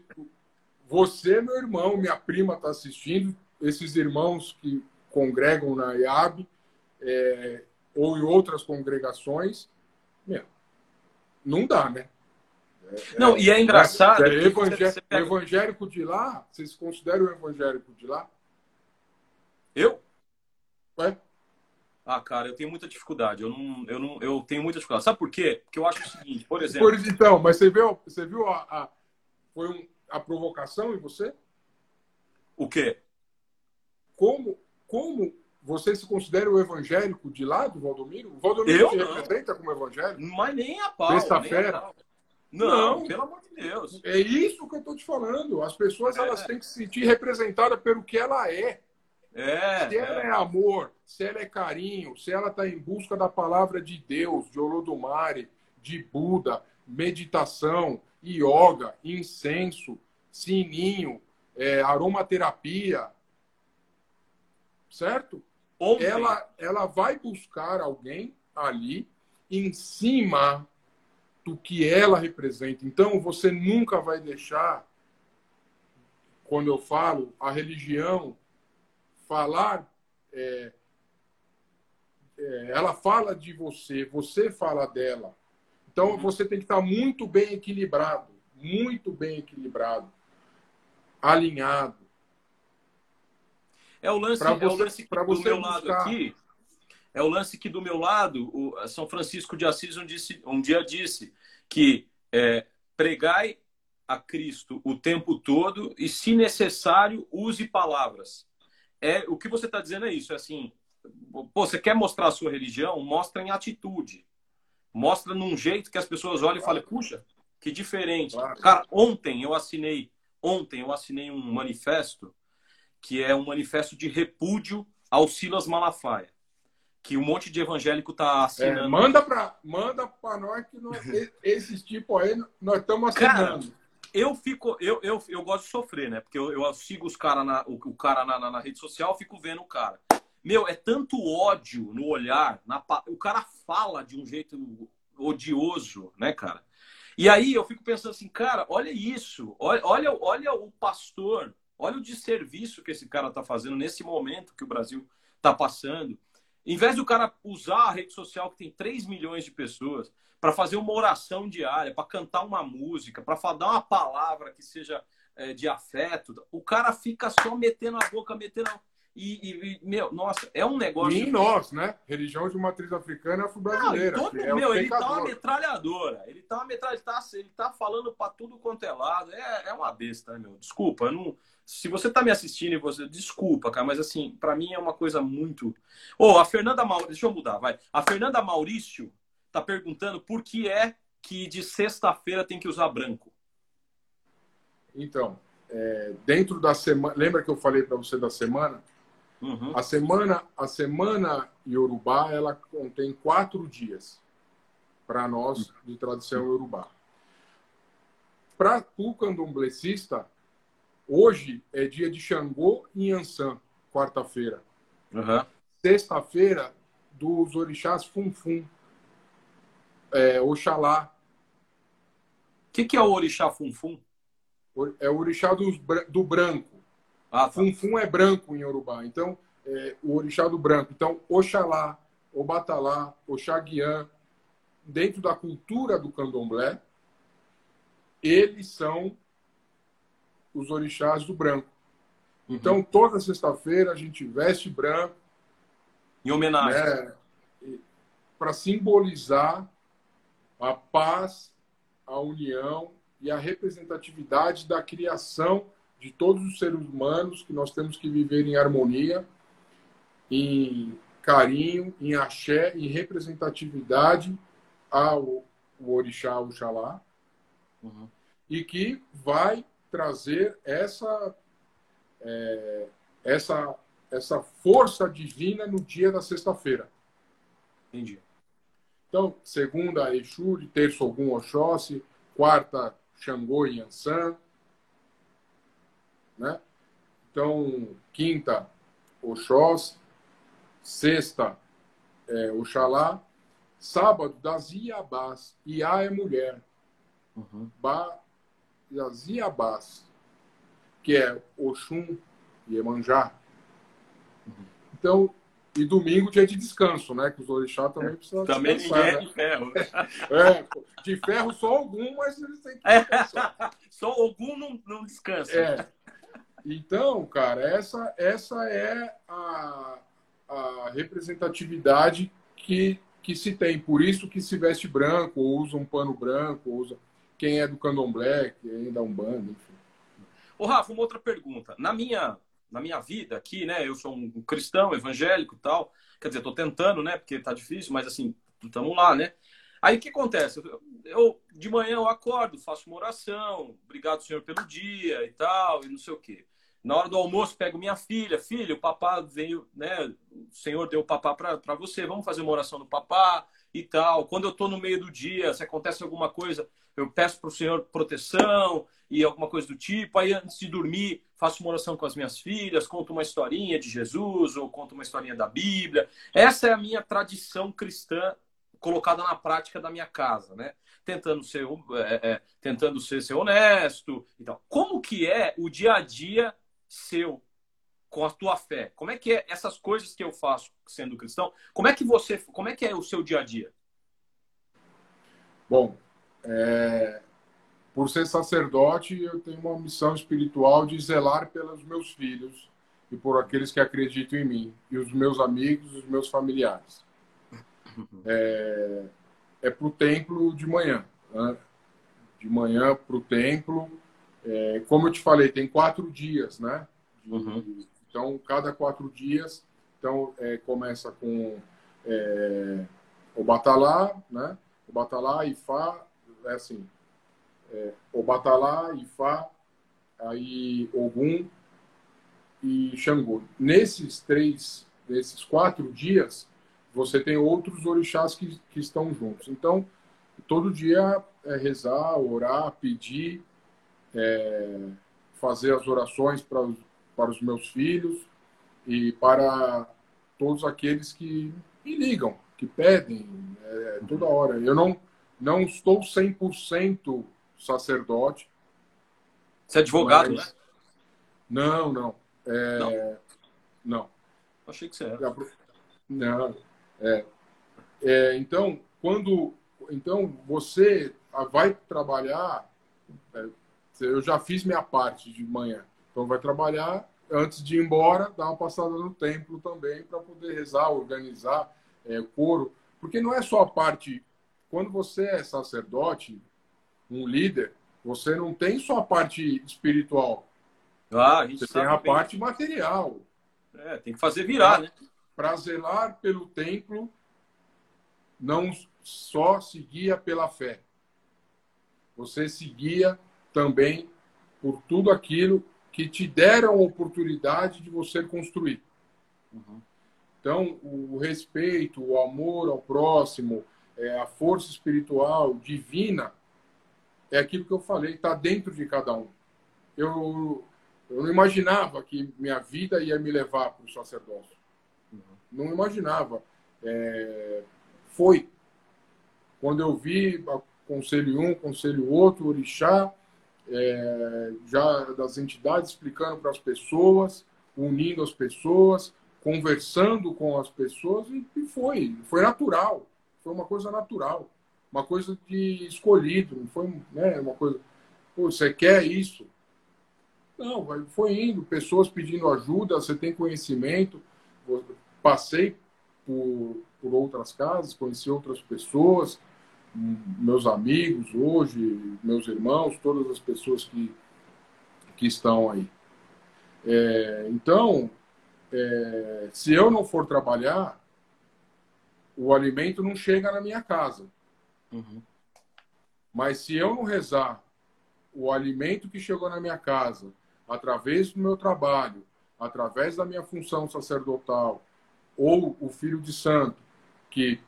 B: você, meu irmão, minha prima está assistindo, esses irmãos que congregam na IAB é, ou em outras congregações, meu, não dá, né?
A: É, não, e é engraçado. É,
B: evangé você... evangélico de lá, vocês consideram o evangélico de lá?
A: Eu?
B: É.
A: Ah, cara, eu tenho muita dificuldade. Eu não, eu não, eu tenho muita dificuldade. Sabe por quê? Porque eu acho o seguinte, por exemplo. Por,
B: então, mas você viu, você viu a, a foi um, a provocação em você?
A: O quê?
B: Como, como você se considera o evangélico de lá do Valdomiro? O Valdomiro eu se não. representa como evangélico?
A: Mas nem a pau.
B: Sexta-feira.
A: Não, não, pelo amor de Deus.
B: É isso que eu estou te falando. As pessoas é. elas têm que se sentir representadas pelo que ela é.
A: É,
B: se ela é. é amor, se ela é carinho, se ela está em busca da palavra de Deus, de Olodumare, de Buda, meditação, yoga, incenso, sininho, é, aromaterapia, certo? Ela, ela vai buscar alguém ali em cima do que ela representa. Então, você nunca vai deixar, quando eu falo, a religião falar, é, é, ela fala de você, você fala dela. Então uhum. você tem que estar muito bem equilibrado, muito bem equilibrado, alinhado.
A: É o lance, você, é o lance que do meu buscar... lado aqui. É o lance que do meu lado, o São Francisco de Assis um, disse, um dia disse que é, pregai a Cristo o tempo todo e, se necessário, use palavras é o que você está dizendo é isso, é assim, pô, você quer mostrar a sua religião, mostra em atitude, mostra num jeito que as pessoas olhem claro. e falem, puxa, que diferente. Claro. Cara, ontem eu assinei, ontem eu assinei um manifesto que é um manifesto de repúdio ao Silas Malafaia, que um monte de evangélico está assinando. É,
B: manda para manda para nós que nós, esses tipos aí nós estamos assinando.
A: Cara, eu fico, eu, eu, eu gosto de sofrer, né? Porque eu, eu sigo os cara na, o, o cara na, na, na, rede social, fico vendo o cara. Meu, é tanto ódio no olhar, na, o cara fala de um jeito odioso, né, cara? E aí eu fico pensando assim, cara, olha isso, olha, olha, olha o pastor, olha o desserviço que esse cara tá fazendo nesse momento que o Brasil tá passando. Em vez do cara usar a rede social que tem 3 milhões de pessoas, para fazer uma oração diária, para cantar uma música, para dar uma palavra que seja é, de afeto. O cara fica só metendo a boca, metendo. A... E, e, meu, nossa, é um negócio.
B: E nós, né? Religião de matriz africana afro-brasileira.
A: Todo, é meu, ele tá uma metralhadora. Ele tá uma metralhadora. Tá, ele tá falando para tudo quanto é lado. É, é uma besta, né, meu? Desculpa, eu não. Se você tá me assistindo e você. Desculpa, cara, mas assim, para mim é uma coisa muito. Ô, oh, a Fernanda Maurício. Deixa eu mudar, vai. A Fernanda Maurício está perguntando por que é que de sexta-feira tem que usar branco.
B: Então, é, dentro da semana, lembra que eu falei para você da semana? Uhum. A semana, a semana Yorubá, ela contém quatro dias para nós de tradição Yorubá. Para o candomblecista, hoje é dia de Xangô e Ansan, quarta-feira.
A: Uhum.
B: Sexta-feira, dos orixás Funfun, é, Oxalá.
A: O que, que é o orixá funfum?
B: É o orixá do, do branco. Ah, tá. Funfum é branco em Yorubá. Então, é, o orixá do branco. Então, Oxalá, Obatalá, Oxaguian, dentro da cultura do candomblé, eles são os orixás do branco. Uhum. Então, toda sexta-feira a gente veste branco.
A: Em homenagem. Né,
B: para simbolizar a paz, a união e a representatividade da criação de todos os seres humanos que nós temos que viver em harmonia, em carinho, em axé, em representatividade ao, ao orixá, Oxalá, uhum. e que vai trazer essa, é, essa, essa força divina no dia da sexta-feira.
A: Entendi.
B: Então, segunda, Exu, terça, Ogum, Oxóssi, quarta, Xangô e Yansan, né? Então, quinta, Oxós, sexta, é, Oxalá, sábado, das Iabás. Iá é mulher. Uhum. Ba, das Iabás, que é Oxum e Emanjá. Uhum. Então, e domingo, dia de descanso, né? Que os orixás também precisam
A: Também ninguém é né? de ferro.
B: É, de ferro só algum, mas eles têm que descansar. É,
A: só algum não, não descansa.
B: É. Então, cara, essa, essa é a, a representatividade que, que se tem. Por isso que se veste branco, ou usa um pano branco, usa quem é do candomblé, quem é da Umbanda, enfim.
A: Ô, Rafa, uma outra pergunta. Na minha na minha vida aqui, né? Eu sou um cristão evangélico e tal. Quer dizer, estou tentando, né? Porque tá difícil, mas assim, estamos lá, né? Aí o que acontece? Eu, eu, de manhã eu acordo, faço uma oração, obrigado Senhor pelo dia e tal, e não sei o quê. Na hora do almoço, pego minha filha, filha, o papá veio, né? O Senhor deu o papá para você, vamos fazer uma oração do papá e tal. Quando eu estou no meio do dia, se acontece alguma coisa, eu peço para o Senhor proteção e alguma coisa do tipo. Aí, antes de dormir, faço uma oração com as minhas filhas, conto uma historinha de Jesus ou conto uma historinha da Bíblia. Essa é a minha tradição cristã colocada na prática da minha casa, né? Tentando ser, é, é, tentando ser, ser honesto e tal. Como que é o dia a dia seu com a tua fé? Como é que é essas coisas que eu faço sendo cristão? Como é que você, como é que é o seu dia a dia?
B: Bom, é, por ser sacerdote, eu tenho uma missão espiritual de zelar pelos meus filhos e por aqueles que acreditam em mim, e os meus amigos, os meus familiares. É, é para o templo de manhã. Né? De manhã para o templo. É, como eu te falei, tem quatro dias, né? De, uhum. Então, cada quatro dias. Então, é, começa com é, o Batalá, né? O Batalá, Ifá, é assim, é, Obatalá, Ifá, aí Ogum e Xangô. Nesses três, nesses quatro dias, você tem outros orixás que, que estão juntos. Então, todo dia é rezar, orar, pedir, é, fazer as orações para, para os meus filhos e para todos aqueles que me ligam, que pedem é, toda hora. Eu não, não estou 100% sacerdote.
A: Você é advogado, mas... né?
B: Não, não. É...
A: Não?
B: Não.
A: Achei que você era.
B: Não. É. é. então, quando... Então, você vai trabalhar... É, eu já fiz minha parte de manhã. Então, vai trabalhar antes de ir embora, dar uma passada no templo também para poder rezar, organizar é, o coro. Porque não é só a parte... Quando você é sacerdote, um líder, você não tem só a parte espiritual.
A: Ah, a gente
B: você tem a bem. parte material.
A: É, tem que fazer virar, né?
B: Para zelar pelo templo, não só seguia pela fé. Você seguia também por tudo aquilo que te deram a oportunidade de você construir. Uhum. Então, o respeito, o amor ao próximo, é, a força espiritual divina é aquilo que eu falei, está dentro de cada um. Eu, eu não imaginava que minha vida ia me levar para o sacerdócio. Não imaginava. É, foi. Quando eu vi conselho um, conselho outro, orixá, é, já das entidades explicando para as pessoas, unindo as pessoas, conversando com as pessoas, e, e foi. Foi natural. Foi uma coisa natural. uma coisa de escolhido, não foi né, uma coisa. Pô, você quer isso? Não, foi indo, pessoas pedindo ajuda, você tem conhecimento. Passei por, por outras casas, conheci outras pessoas, meus amigos hoje, meus irmãos, todas as pessoas que, que estão aí. É, então, é, se eu não for trabalhar, o alimento não chega na minha casa. Uhum. Mas se eu não rezar, o alimento que chegou na minha casa, através do meu trabalho, através da minha função sacerdotal, ou o filho de santo que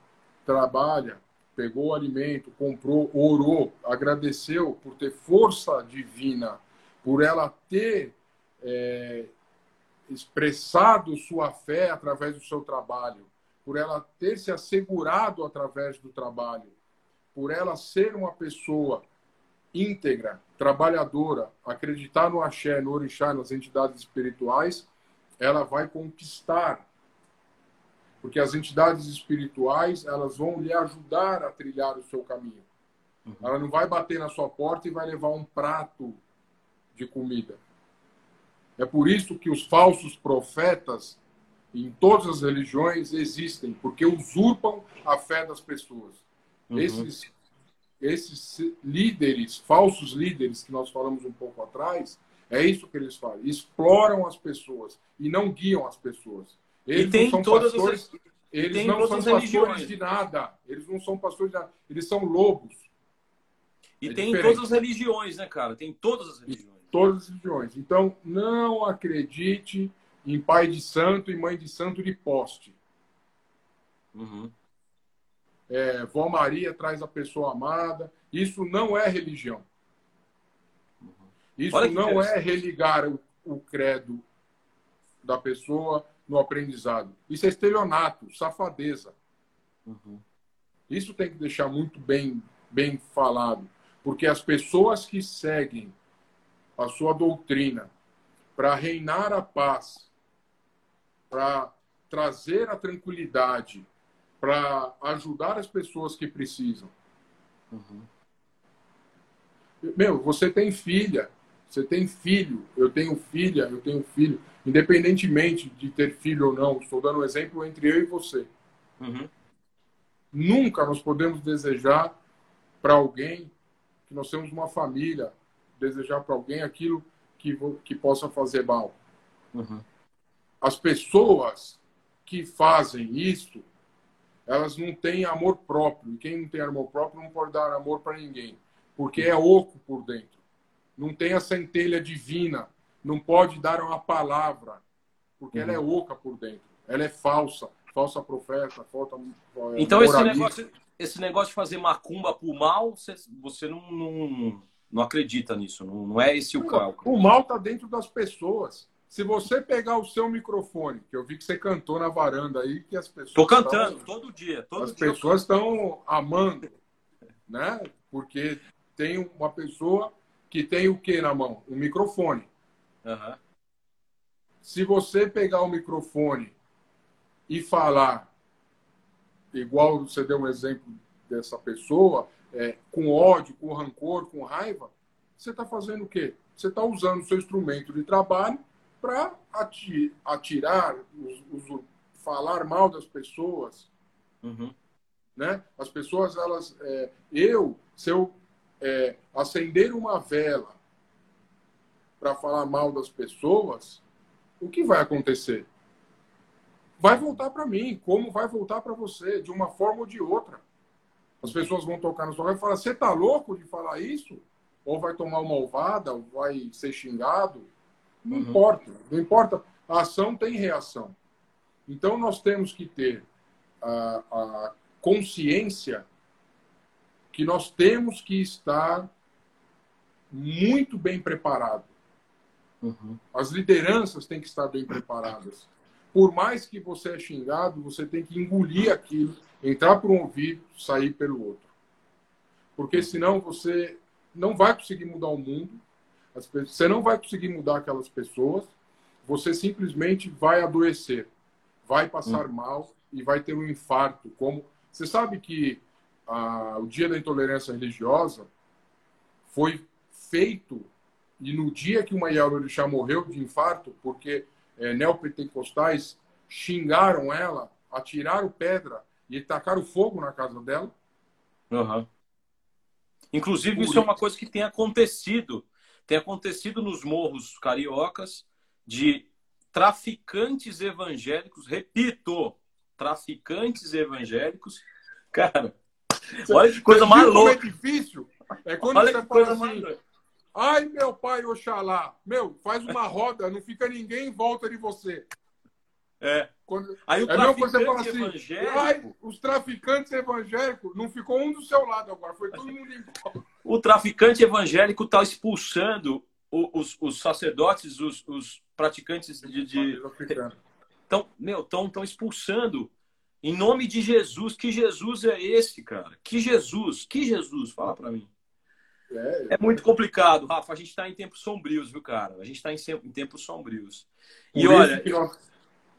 B: trabalha, pegou o alimento, comprou, orou, agradeceu por ter força divina, por ela ter é, expressado sua fé através do seu trabalho, por ela ter se assegurado através do trabalho, por ela ser uma pessoa íntegra, trabalhadora, acreditar no axé, no orixá, nas entidades espirituais, ela vai conquistar. Porque as entidades espirituais, elas vão lhe ajudar a trilhar o seu caminho. Uhum. Ela não vai bater na sua porta e vai levar um prato de comida. É por isso que os falsos profetas em todas as religiões existem, porque usurpam a fé das pessoas. Uhum. Esses, esses líderes, falsos líderes que nós falamos um pouco atrás, é isso que eles fazem. Exploram as pessoas e não guiam as pessoas. Eles e tem não são pastores, as... eles não são pastores de nada. Eles não são pastores de nada. Eles são lobos.
A: E é tem diferente. todas as religiões, né, cara? Tem todas as religiões.
B: E todas as religiões. Então, não acredite em pai de santo e mãe de santo de poste. Uhum é, Vó Maria traz a pessoa amada. Isso não é religião. Isso não é religar o, o, credo da pessoa no aprendizado. Isso é estelionato, safadeza. Uhum. Isso tem que deixar muito bem, bem falado. Porque as pessoas que seguem a sua doutrina para reinar a paz, para trazer a tranquilidade para ajudar as pessoas que precisam. Uhum. Meu, você tem filha, você tem filho, eu tenho filha, eu tenho filho, independentemente de ter filho ou não, estou dando um exemplo entre eu e você. Uhum. Nunca nós podemos desejar para alguém que nós temos uma família, desejar para alguém aquilo que, que possa fazer mal. Uhum. As pessoas que fazem isso, elas não têm amor próprio. E quem não tem amor próprio não pode dar amor para ninguém, porque é oco por dentro. Não tem a centelha divina, não pode dar uma palavra, porque uhum. ela é uhum. oca por dentro. Ela é falsa, falsa profeta, falta.
A: É, então esse negócio, esse negócio de fazer macumba por mal, você, você não, não, não acredita nisso, não, não é esse o cálculo.
B: O mal está dentro das pessoas. Se você pegar o seu microfone, que eu vi que você cantou na varanda aí, que as pessoas.
A: Tô cantando todo dia. Todo
B: as
A: dia
B: pessoas estão amando, né? Porque tem uma pessoa que tem o que na mão? Um microfone. Uhum. Se você pegar o microfone e falar, igual você deu um exemplo dessa pessoa, é, com ódio, com rancor, com raiva, você está fazendo o quê? Você está usando o seu instrumento de trabalho para atirar, os, os, falar mal das pessoas. Uhum. Né? As pessoas, elas. É, eu, se eu é, acender uma vela para falar mal das pessoas, o que vai acontecer? Vai voltar para mim, como vai voltar para você, de uma forma ou de outra. As pessoas vão tocar na sua cara e falar: você tá louco de falar isso? Ou vai tomar uma ovada, ou vai ser xingado não uhum. importa, não importa. A ação tem reação. Então nós temos que ter a, a consciência que nós temos que estar muito bem preparado. Uhum. As lideranças têm que estar bem preparadas. Por mais que você é xingado, você tem que engolir aquilo, entrar por um ouvido, sair pelo outro. Porque senão você não vai conseguir mudar o mundo você não vai conseguir mudar aquelas pessoas, você simplesmente vai adoecer, vai passar hum. mal e vai ter um infarto. Como você sabe que a, o Dia da Intolerância Religiosa foi feito e no dia que uma Yarorixá morreu de infarto, porque é, neopentecostais xingaram ela, atiraram pedra e tacaram fogo na casa dela.
A: Uhum. Inclusive, Por isso é uma coisa que tem acontecido. Tem acontecido nos morros cariocas de traficantes evangélicos, repito, traficantes evangélicos. Cara, olha que coisa mais louca.
B: é difícil? É quando olha você fala assim, ai meu pai Oxalá, meu, faz uma roda, não fica ninguém em volta de você.
A: É.
B: Quando,
A: Aí o
B: é
A: mesmo
B: quando você fala assim, ai, os traficantes evangélicos, não ficou um do seu lado agora, foi todo mundo embora.
A: O traficante evangélico está expulsando os, os sacerdotes, os, os praticantes de. de... Então, meu, estão expulsando em nome de Jesus. Que Jesus é esse, cara? Que Jesus? Que Jesus? Fala para mim. É, é, muito complicado, Rafa. A gente está em tempos sombrios, viu, cara? A gente está em, em, tempos sombrios. E olha, eu,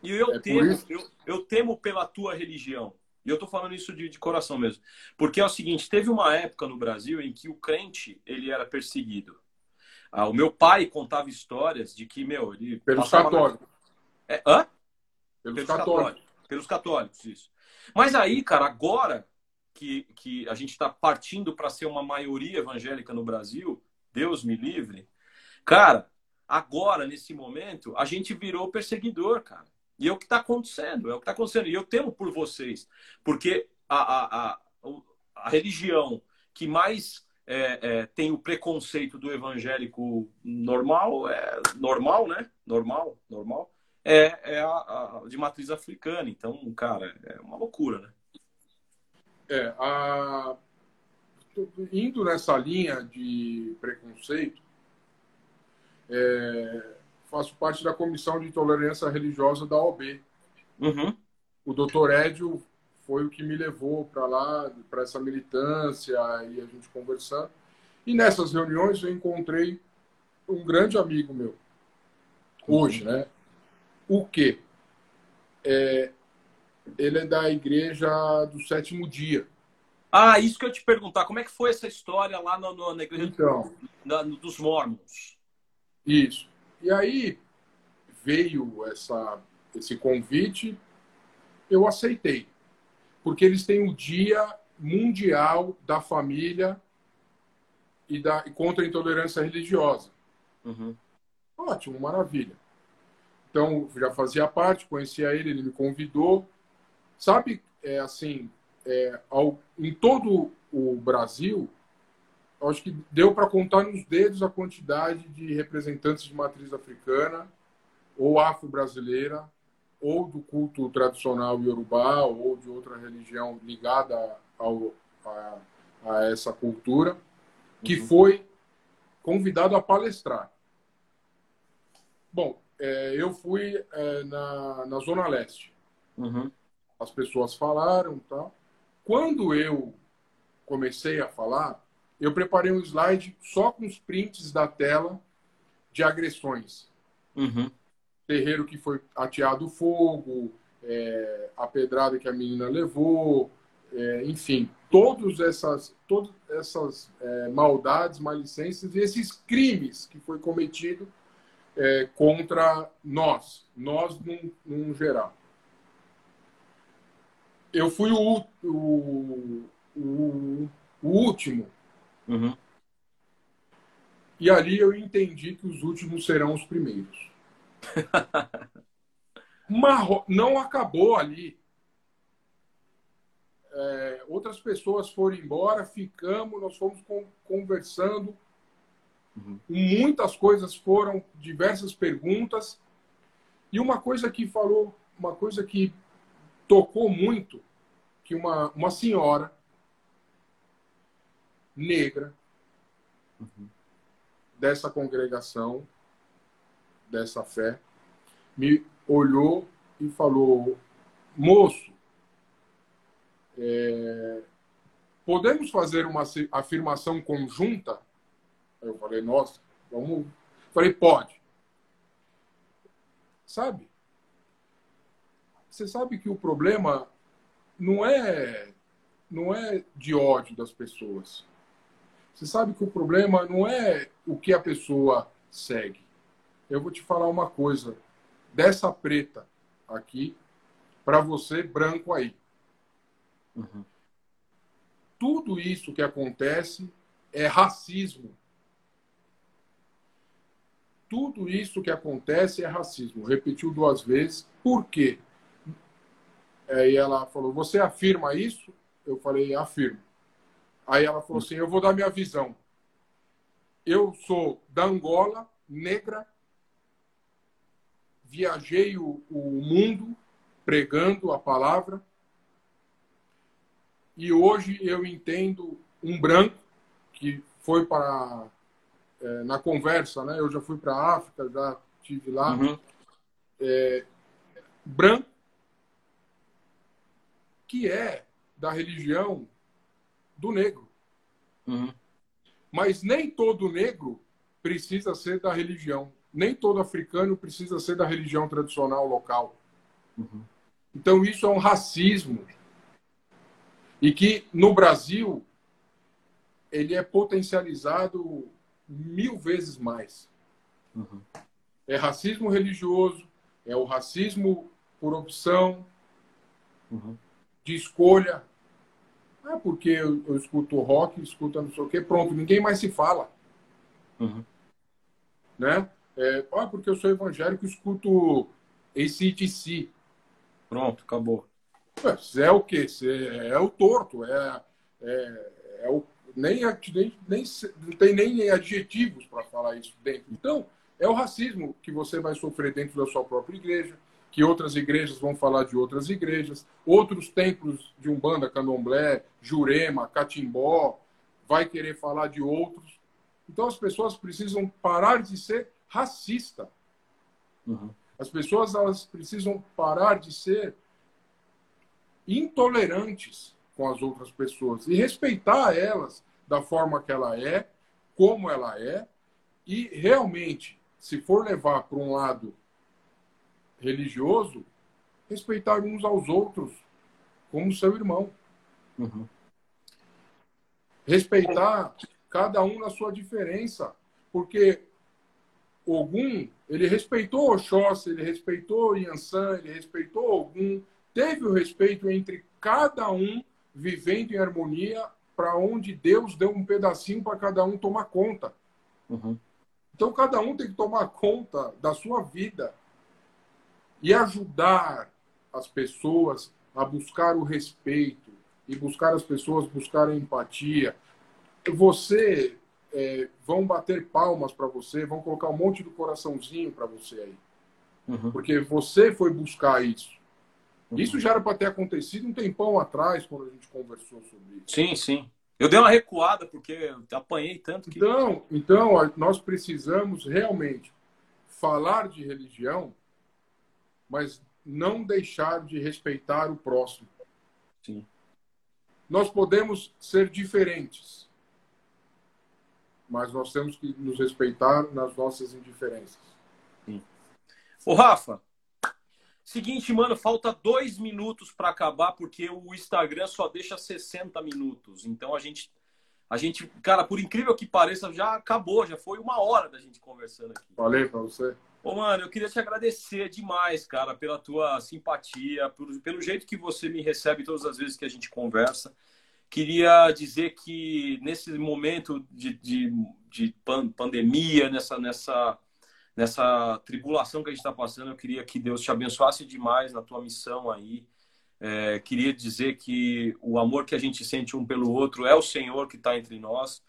A: eu, é temo, eu, eu, temo pela tua religião. E eu tô falando isso de, de, coração mesmo. Porque é o seguinte, teve uma época no Brasil em que o crente, ele era perseguido. Ah, o meu pai contava histórias de que, meu, ele...
B: Pelos católicos.
A: Na... É, hã?
B: Pelos, Pelos católicos. católicos.
A: Pelos católicos, isso. Mas aí, cara, agora que, que a gente está partindo para ser uma maioria evangélica no Brasil, Deus me livre, cara, agora, nesse momento, a gente virou perseguidor, cara. E é o que está acontecendo, é o que está acontecendo. E eu temo por vocês, porque a, a, a, a religião que mais é, é, tem o preconceito do evangélico normal, é normal, né? Normal, normal, é, é a, a, de matriz africana. Então, cara, é uma loucura, né?
B: É, a... indo nessa linha de preconceito, é, faço parte da Comissão de Tolerância Religiosa da OB.
A: Uhum.
B: O doutor Édio foi o que me levou para lá, para essa militância, e a gente conversando. E nessas reuniões eu encontrei um grande amigo meu, hoje, uhum. né? O quê? É, ele é da igreja do sétimo dia.
A: Ah, isso que eu ia te perguntar. Como é que foi essa história lá no, no, na igreja
B: então,
A: do, dos Mormons?
B: Isso. E aí veio essa, esse convite, eu aceitei. Porque eles têm o Dia Mundial da Família e, da, e contra a Intolerância Religiosa.
A: Uhum.
B: Ótimo, maravilha. Então, já fazia parte, conhecia ele, ele me convidou. Sabe, é assim, é, ao, em todo o Brasil, acho que deu para contar nos dedos a quantidade de representantes de matriz africana ou afro-brasileira ou do culto tradicional iorubá ou de outra religião ligada ao, a, a essa cultura, que uhum. foi convidado a palestrar. Bom, é, eu fui é, na, na Zona Leste.
A: Uhum.
B: As pessoas falaram tal. Quando eu comecei a falar, eu preparei um slide só com os prints da tela de agressões.
A: Uhum.
B: Terreiro que foi ateado fogo, é, a pedrada que a menina levou, é, enfim, todas essas, todas essas é, maldades, malicências e esses crimes que foi cometido é, contra nós, nós num, num, geral. Eu fui o, o, o, o último.
A: Uhum.
B: E ali eu entendi que os últimos serão os primeiros. Marro... Não acabou ali. É, outras pessoas foram embora, ficamos, nós fomos conversando Uhum. Muitas coisas foram, diversas perguntas. E uma coisa que falou, uma coisa que tocou muito, que uma, uma senhora negra uhum. dessa congregação, dessa fé, me olhou e falou: moço, é, podemos fazer uma afirmação conjunta? Eu falei, nossa, vamos. Falei, pode. Sabe? Você sabe que o problema não é não é de ódio das pessoas. Você sabe que o problema não é o que a pessoa segue. Eu vou te falar uma coisa. Dessa preta aqui, para você branco aí. Uhum. Tudo isso que acontece é racismo. Tudo isso que acontece é racismo. Repetiu duas vezes. Por quê? Aí ela falou: Você afirma isso? Eu falei: Afirmo. Aí ela falou assim: Eu vou dar minha visão. Eu sou da Angola, negra, viajei o, o mundo pregando a palavra e hoje eu entendo um branco que foi para é, na conversa, né? Eu já fui para a África, já tive lá. Uhum. É, branco que é da religião do negro. Uhum. Mas nem todo negro precisa ser da religião. Nem todo africano precisa ser da religião tradicional local. Uhum. Então, isso é um racismo e que no Brasil ele é potencializado mil vezes mais. Uhum. É racismo religioso, é o racismo por opção, uhum. de escolha. Ah, porque eu, eu, escuto rock, escuto não sei o quê, pronto, ninguém mais se fala. Uhum. Né? É, ah, porque eu sou evangélico, escuto ACDC.
A: Pronto, acabou.
B: É o quê? É o torto, é, é, é o, nem, nem, nem, não tem nem adjetivos para falar isso dentro. Então, é o racismo que você vai sofrer dentro da sua própria igreja, que outras igrejas vão falar de outras igrejas, outros templos de Umbanda, Candomblé, Jurema, Catimbó, vai querer falar de outros. Então, as pessoas precisam parar de ser racista. Uhum. As pessoas elas precisam parar de ser intolerantes com as outras pessoas e respeitar elas da forma que ela é, como ela é, e realmente, se for levar para um lado religioso, respeitar uns aos outros como seu irmão. Uhum. Respeitar cada um na sua diferença, porque Ogum, ele respeitou Oxóssi, ele respeitou Yansan, ele respeitou Ogum, teve o respeito entre cada um vivendo em harmonia para onde Deus deu um pedacinho para cada um tomar conta. Uhum. Então, cada um tem que tomar conta da sua vida e ajudar as pessoas a buscar o respeito e buscar as pessoas buscar a empatia. Você é, vão bater palmas para você, vão colocar um monte do coraçãozinho para você aí, uhum. porque você foi buscar isso. Isso já era para ter acontecido um tempão atrás, quando a gente conversou sobre isso.
A: Sim, sim. Eu dei uma recuada porque apanhei tanto que.
B: Então, então nós precisamos realmente falar de religião, mas não deixar de respeitar o próximo. Sim. Nós podemos ser diferentes, mas nós temos que nos respeitar nas nossas indiferenças.
A: Sim. Ô, Rafa, Seguinte, mano, falta dois minutos para acabar, porque o Instagram só deixa 60 minutos. Então a gente, a gente, cara, por incrível que pareça, já acabou, já foi uma hora da gente conversando aqui.
B: Falei para você.
A: Ô, mano, eu queria te agradecer demais, cara, pela tua simpatia, por, pelo jeito que você me recebe todas as vezes que a gente conversa. Queria dizer que nesse momento de, de, de pandemia, nessa, nessa nessa tribulação que a gente está passando, eu queria que Deus te abençoasse demais na tua missão aí. É, queria dizer que o amor que a gente sente um pelo outro é o Senhor que está entre nós.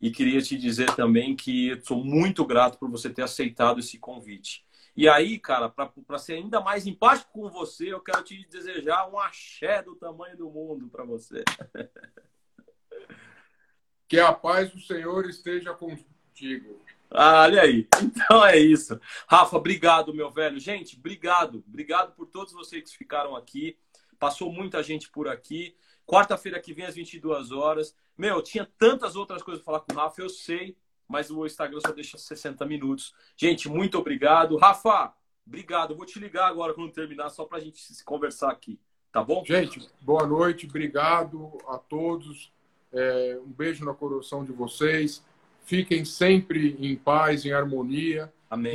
A: E queria te dizer também que sou muito grato por você ter aceitado esse convite. E aí, cara, para ser ainda mais empático com você, eu quero te desejar um axé do tamanho do mundo para você.
B: Que a paz do Senhor esteja contigo.
A: Ah, olha aí. Então é isso. Rafa, obrigado, meu velho. Gente, obrigado. Obrigado por todos vocês que ficaram aqui. Passou muita gente por aqui. Quarta-feira que vem, às 22 horas. Meu, tinha tantas outras coisas para falar com o Rafa, eu sei, mas o Instagram só deixa 60 minutos. Gente, muito obrigado. Rafa, obrigado. vou te ligar agora quando terminar, só para a gente se conversar aqui. Tá bom?
B: Gente, boa noite, obrigado a todos. É, um beijo no coração de vocês. Fiquem sempre em paz, em harmonia.
A: Amém.